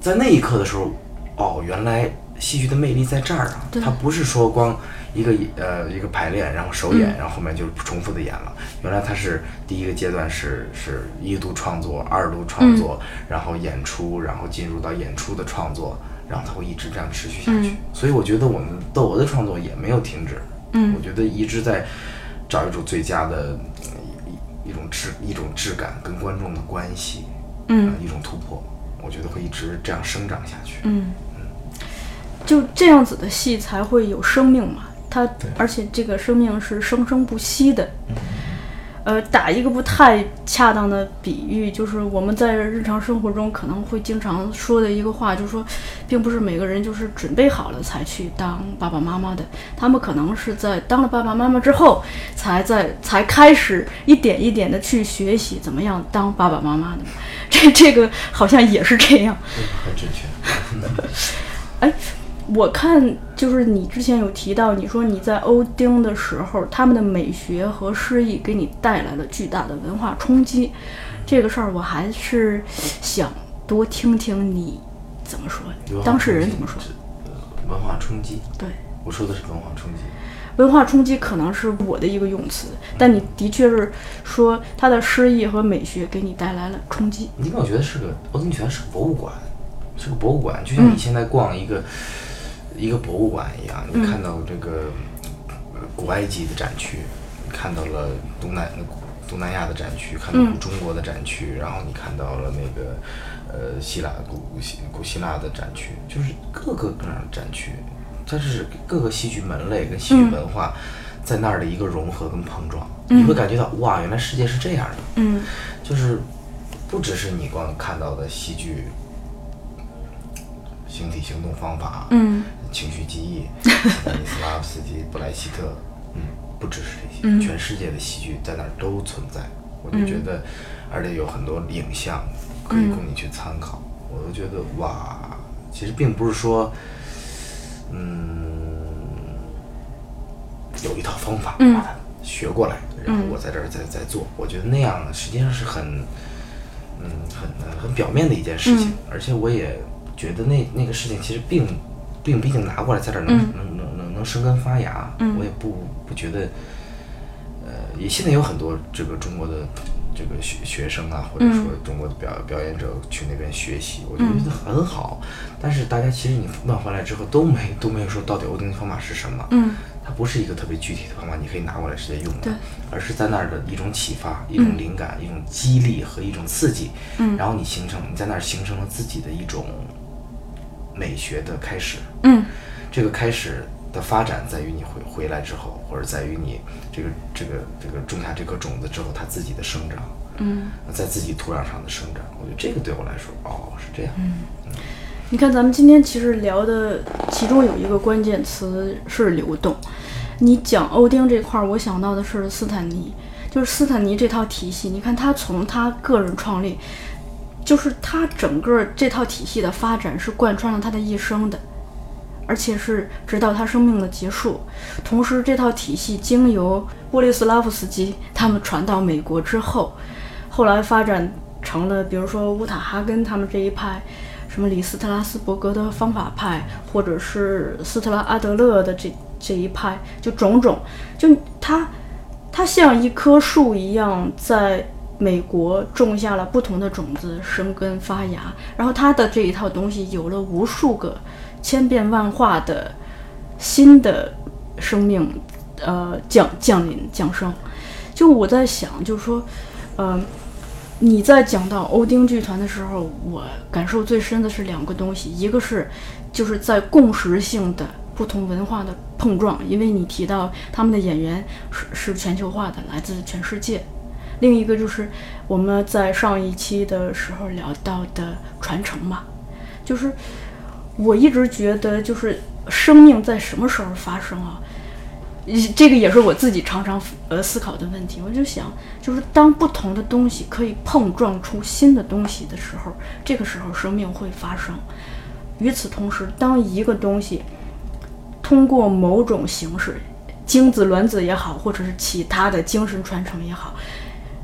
在那一刻的时候，哦，原来戏剧的魅力在这儿啊！它不是说光一个呃一个排练，然后首演，然后后面就重复的演了。原来它是第一个阶段是是一度创作，二度创作，然后演出，然后进入到演出的创作，然后它会一直这样持续下去。所以我觉得我们窦娥的创作也没有停止。嗯我觉得一直在找一种最佳的呃一一种质一种质感跟观众的关系，嗯呃一种突破，我觉得会一直这样生长下去。嗯，就这样子的戏才会有生命嘛。它而且这个生命是生生不息的。呃，打一个不太恰当的比喻，就是我们在日常生活中可能会经常说的一个话，就是说，并不是每个人就是准备好了才去当爸爸妈妈的，他们可能是在当了爸爸妈妈之后，才在才开始一点一点的去学习怎么样当爸爸妈妈的。这这个好像也是这样。很准确。哎。我看就是你之前有提到，你说你在欧丁的时候，他们的美学和诗意给你带来了巨大的文化冲击。这个事儿我还是想多听听你怎么说，当事人怎么说。文化冲击，对，我说的是文化冲击。文化冲击可能是我的一个用词，但你的确是说他的诗意和美学给你带来了冲击。你有没有觉得是个欧丁泉是个博物馆，是个博物馆，就像你现在逛一个。一个博物馆一样，你看到这个古埃及的展区，看到了东南东南亚的展区，看到了中国的展区，然后你看到了那个呃希腊古希古希腊的展区，就是各个各样的展区，它是各个戏剧门类跟戏剧文化在那儿的一个融合跟碰撞，你会感觉到哇，原来世界是这样的，嗯，就是不只是你光看到的戏剧。形体行动方法，嗯，情绪记忆，斯尼斯拉夫斯基、布莱希特，嗯，不只是这些，全世界的戏剧在那儿都存在。我就觉得，而且有很多影像可以供你去参考。我都觉得哇，其实并不是说，嗯，有一套方法把它学过来，然后我在这儿再再做。我觉得那样实际上是很，嗯，很很表面的一件事情，而且我也。觉得那那个事情其实并并不一定拿过来在这儿能能能能能生根发芽，我也不不觉得，呃，也现在有很多这个中国的这个学学生啊，或者说中国的表表演者去那边学习，我觉得很好。但是大家其实你问回来之后都没都没有说到底欧丁方法是什么，嗯，它不是一个特别具体的方法，你可以拿过来直接用的，而是在那儿的一种启发、一种灵感、一种激励和一种刺激，嗯，然后你形成你在那儿形成了自己的一种。美学的开始，嗯，这个开始的发展在于你回回来之后，或者在于你这个这个这个种下这颗种子之后，它自己的生长，嗯，在自己土壤上的生长。我觉得这个对我来说，哦，是这样。嗯，你看咱们今天其实聊的其中有一个关键词是流动。你讲欧丁这块儿，我想到的是斯坦尼，就是斯坦尼这套体系。你看他从他个人创立。就是他整个这套体系的发展是贯穿了他的一生的，而且是直到他生命的结束。同时，这套体系经由波利斯拉夫斯基他们传到美国之后，后来发展成了，比如说乌塔哈根他们这一派，什么李斯特拉斯伯格的方法派，或者是斯特拉阿德勒的这这一派，就种种，就他，他像一棵树一样在。美国种下了不同的种子，生根发芽，然后他的这一套东西有了无数个千变万化的新的生命，呃，降降临降生。就我在想，就是说，呃，你在讲到欧丁剧团的时候，我感受最深的是两个东西，一个是就是在共识性的不同文化的碰撞，因为你提到他们的演员是是全球化的，来自全世界。另一个就是我们在上一期的时候聊到的传承嘛，就是我一直觉得，就是生命在什么时候发生啊？这个也是我自己常常呃思考的问题。我就想，就是当不同的东西可以碰撞出新的东西的时候，这个时候生命会发生。与此同时，当一个东西通过某种形式，精子、卵子也好，或者是其他的精神传承也好。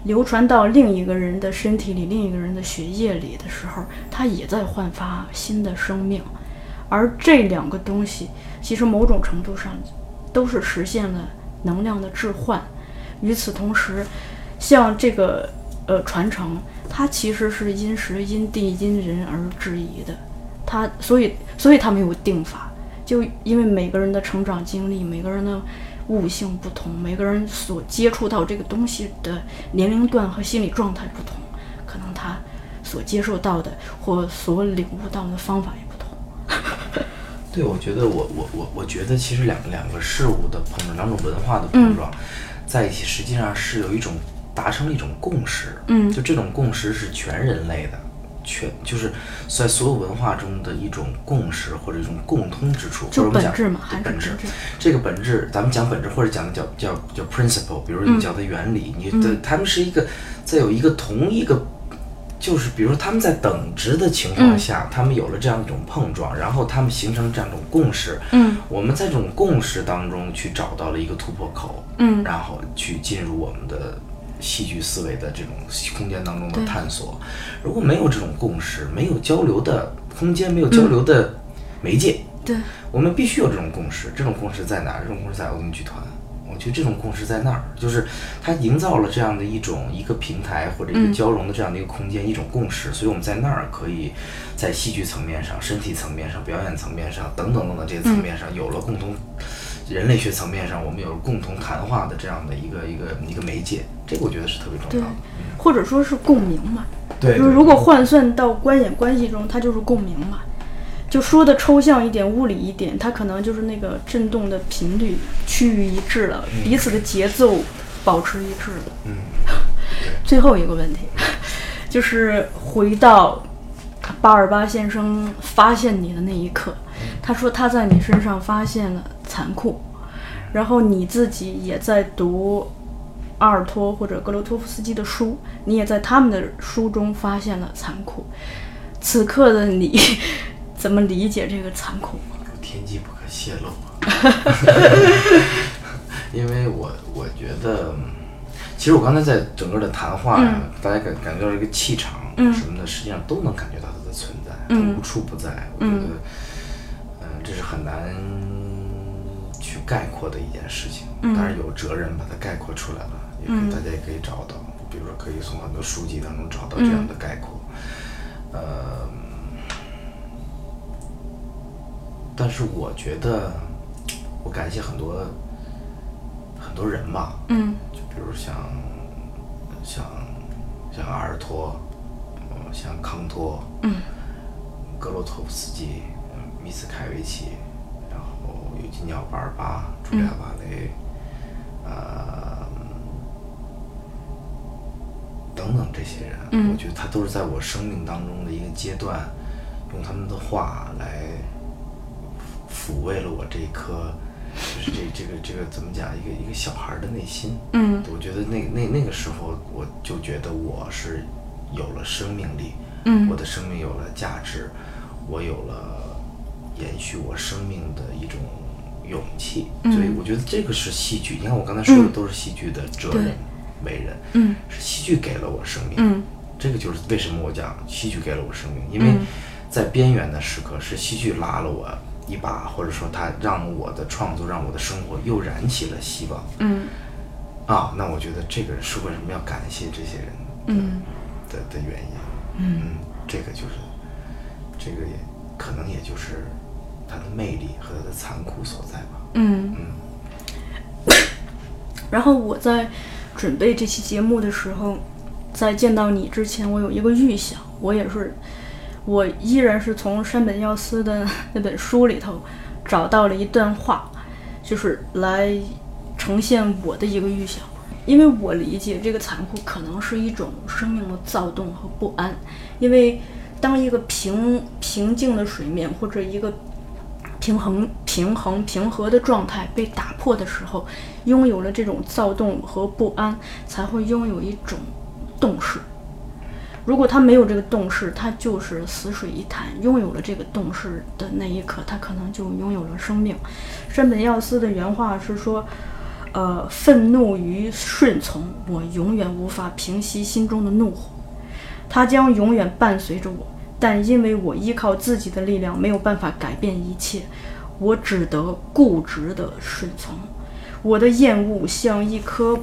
流传到另一个人的身体里、另一个人的血液里的时候，它也在焕发新的生命。而这两个东西，其实某种程度上都是实现了能量的置换。与此同时，像这个呃传承，它其实是因时、因地、因人而质疑的。它所以所以它没有定法，就因为每个人的成长经历，每个人的。悟性不同，每个人所接触到这个东西的年龄段和心理状态不同，可能他所接受到的或所领悟到的方法也不同。对，我觉得我我我我觉得其实两个两个事物的碰撞，两种文化的碰撞在一起，实际上是有一种达成了一种共识，嗯。就这种共识是全人类的，全就是在所有文化中的一种共识或者一种共通之处，或者就我们讲本质嘛，本质。这个本质，咱们讲本质或者讲叫叫叫 principle，比如嗯你讲的原理，你的他们是一个在有一个同一个，就是比如说他们在等值的情况嗯。下，他们有了这样一种碰撞，然后他们形成这样一种共识。嗯。我们在这种共识当中去找到了一个突破口，嗯。然后去进入我们的戏剧思维的这种空间当中的探索。如果没有这种共识，没有交流的空间，没有交流的媒介，对，我们必须有这种共识。这种共识在哪儿？这种共识在欧东剧团。我觉得这种共识在那儿，就是它营造了这样的一种一个平台或者一个交融的这样的一个空间，一种共识。所以我们在那儿可以在戏剧层面上、身体层面上、表演层面上等等等等这些层面上有了共同。人类学层面上，我们有共同谈话的这样的一个一个一个媒介，这个我觉得是特别重要的。，或者说是共鸣嘛。对就是如果换算到观演关系中，它就是共鸣嘛。就说的抽象一点、物理一点，它可能就是那个震动的频率趋于一致了，彼此的节奏保持一致了。嗯，最后一个问题，就是回到巴尔巴先生发现你的那一刻，他说他在你身上发现了残酷，然后你自己也在读阿尔托或者格罗托夫斯基的书，你也在他们的书中发现了残酷。此刻的你怎么理解这个残酷？天机不可泄露啊。因为我我觉得，其实我刚才在整个的谈话呀，大家感感觉到这个气场什么的，实际上都能感觉到它的存在，它无处不在。我觉得，嗯、这是很难去概括的一件事情。当然有哲人把它概括出来了，也可以、大家也可以找到，比如说可以从很多书籍当中找到这样的概括。呃，但是我觉得，我感谢很多很多人吧，嗯就比如像像像阿尔托，嗯，像康托，嗯，格罗托夫斯基，嗯米斯凯维奇，然后尤金尼奥·巴尔巴、茱莉亚·瓦雷，呃，等等这些人，嗯。我觉得他都是在我生命当中的一个阶段，用他们的话来抚慰了我这一颗，就是这这个这个怎么讲，一个一个小孩的内心。嗯。我觉得那那那个时候，我就觉得我是有了生命力，嗯。我的生命有了价值，我有了延续我生命的一种勇气。嗯所以我觉得这个是戏剧。你看我刚才说的都是戏剧的哲人、伟人，嗯是戏剧给了我生命。嗯这个就是为什么我讲戏剧给了我生命，因为在边缘的时刻是戏剧拉了我一把，或者说它让我的创作，让我的生活又燃起了希望。嗯啊，那我觉得这个是为什么要感谢这些人的、嗯的的原因。嗯，这个就是，这个也可能也就是它的魅力和它的残酷所在吧。嗯。然后我在准备这期节目的时候，在见到你之前，我有一个预想，我也是，我依然是从山本耀司的那本书里头找到了一段话，就是来呈现我的一个预想。因为我理解这个残酷可能是一种生命的躁动和不安，因为当一个平平静的水面或者一个平衡、平衡、平和的状态被打破的时候，拥有了这种躁动和不安，才会拥有一种动势。如果他没有这个动势，他就是死水一潭。拥有了这个动势的那一刻，他可能就拥有了生命。山本耀司的原话是说：“呃，愤怒与顺从，我永远无法平息心中的怒火，它将永远伴随着我。但因为我依靠自己的力量，没有办法改变一切，我只得固执地顺从。我的厌恶像一颗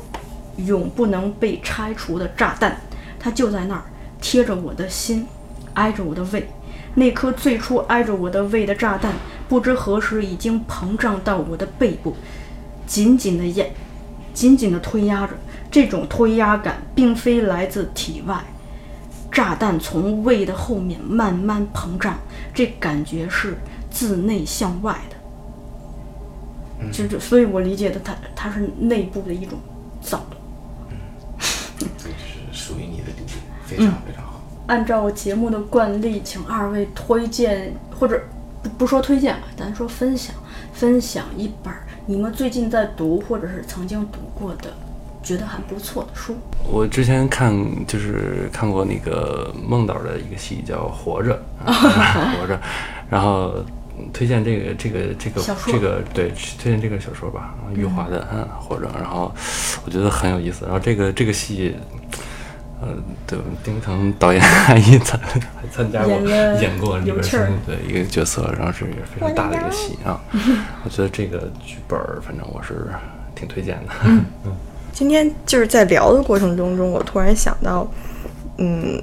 永不能被拆除的炸弹，它就在那儿，贴着我的心，挨着我的胃。那颗最初挨着我的胃的炸弹，不知何时已经膨胀到我的背部，紧紧地压，紧紧地推压着。这种推压感并非来自体外，炸弹从胃的后面慢慢膨胀，这感觉是自内向外的。就是，所以我理解的它，它是内部的一种躁动。非常非常好。按照节目的惯例，请二位推荐或者不不说推荐吧，咱说分享分享一本你们最近在读或者是曾经读过的，觉得还不错的书。我之前看就是看过那个孟导的一个戏叫《活着》，活着，然后推荐这个这个这个这个对推荐这个小说吧，余华的嗯《活着》，然后我觉得很有意思。然后这个这个戏，呃，对丁腾导演还一参还参加过演过里边有趣儿是对一个角色，然后是一个非常大的一个戏啊。我觉得这个剧本儿反正我是挺推荐的。今天就是在聊的过程中中，我突然想到，嗯，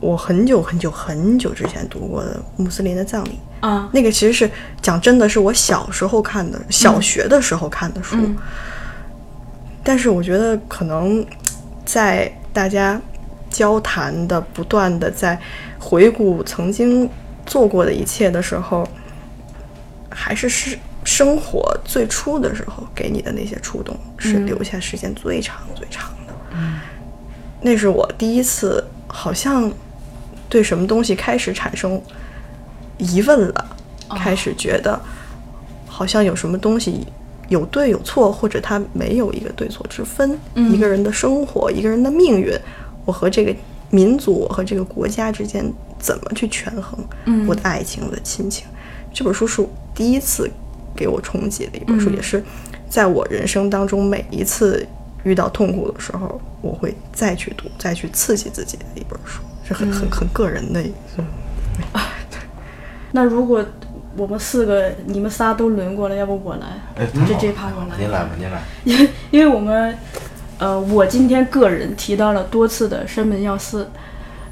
我很久很久很久之前读过的《穆斯林的葬礼》啊，那个其实是讲真的是我小时候看的，小学的时候看的书。嗯。但是我觉得可能在大家交谈的不断的在回顾曾经做过的一切的时候，还是是生活最初的时候给你的那些触动，是留下时间最长最长的。那是我第一次好像对什么东西开始产生疑问了，开始觉得好像有什么东西有对有错，或者它没有一个对错之分。一个人的生活，一个人的命运，我和这个民族，我和这个国家之间怎么去权衡？我的爱情，我的亲情。这本书是我第一次给我冲击的一本书，也是在我人生当中每一次遇到痛苦的时候，我会再去读，再去刺激自己的一本书，是很很很个人的一个。那如果我们四个你们仨都轮过了，要不我来？哎，这这趴我来。您来吧，您来。因 为因为我们，呃，我今天个人提到了多次的山本耀司，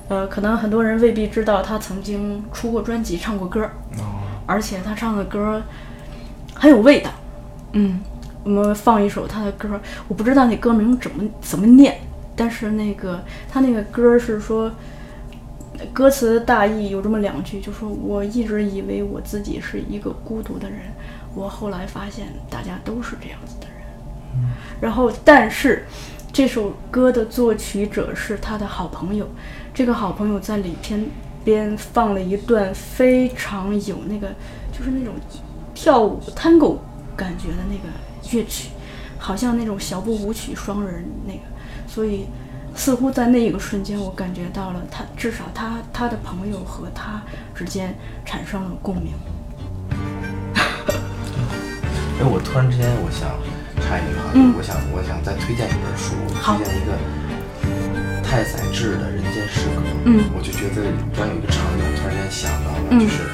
呃，可能很多人未必知道他曾经出过专辑、唱过歌，而且他唱的歌很有味道。嗯，我们放一首他的歌，我不知道那歌名怎么怎么念，但是那个他那个歌是说。歌词大意有这么两句，就说我一直以为我自己是一个孤独的人，我后来发现大家都是这样子的人。然后，但是这首歌的作曲者是他的好朋友，这个好朋友在里边边放了一段非常有那个就是那种跳舞 tango 感觉的那个乐曲，好像那种小步舞曲双人那个，所以。似乎在那一个瞬间，我感觉到了他，至少他他的朋友和他之间产生了共鸣。哎，我突然之间我想插一句话，嗯我想我想再推荐一本书，好推荐一个太宰治的《人间失格》。嗯我就觉得突然有一个场景，突然间想到了，嗯就是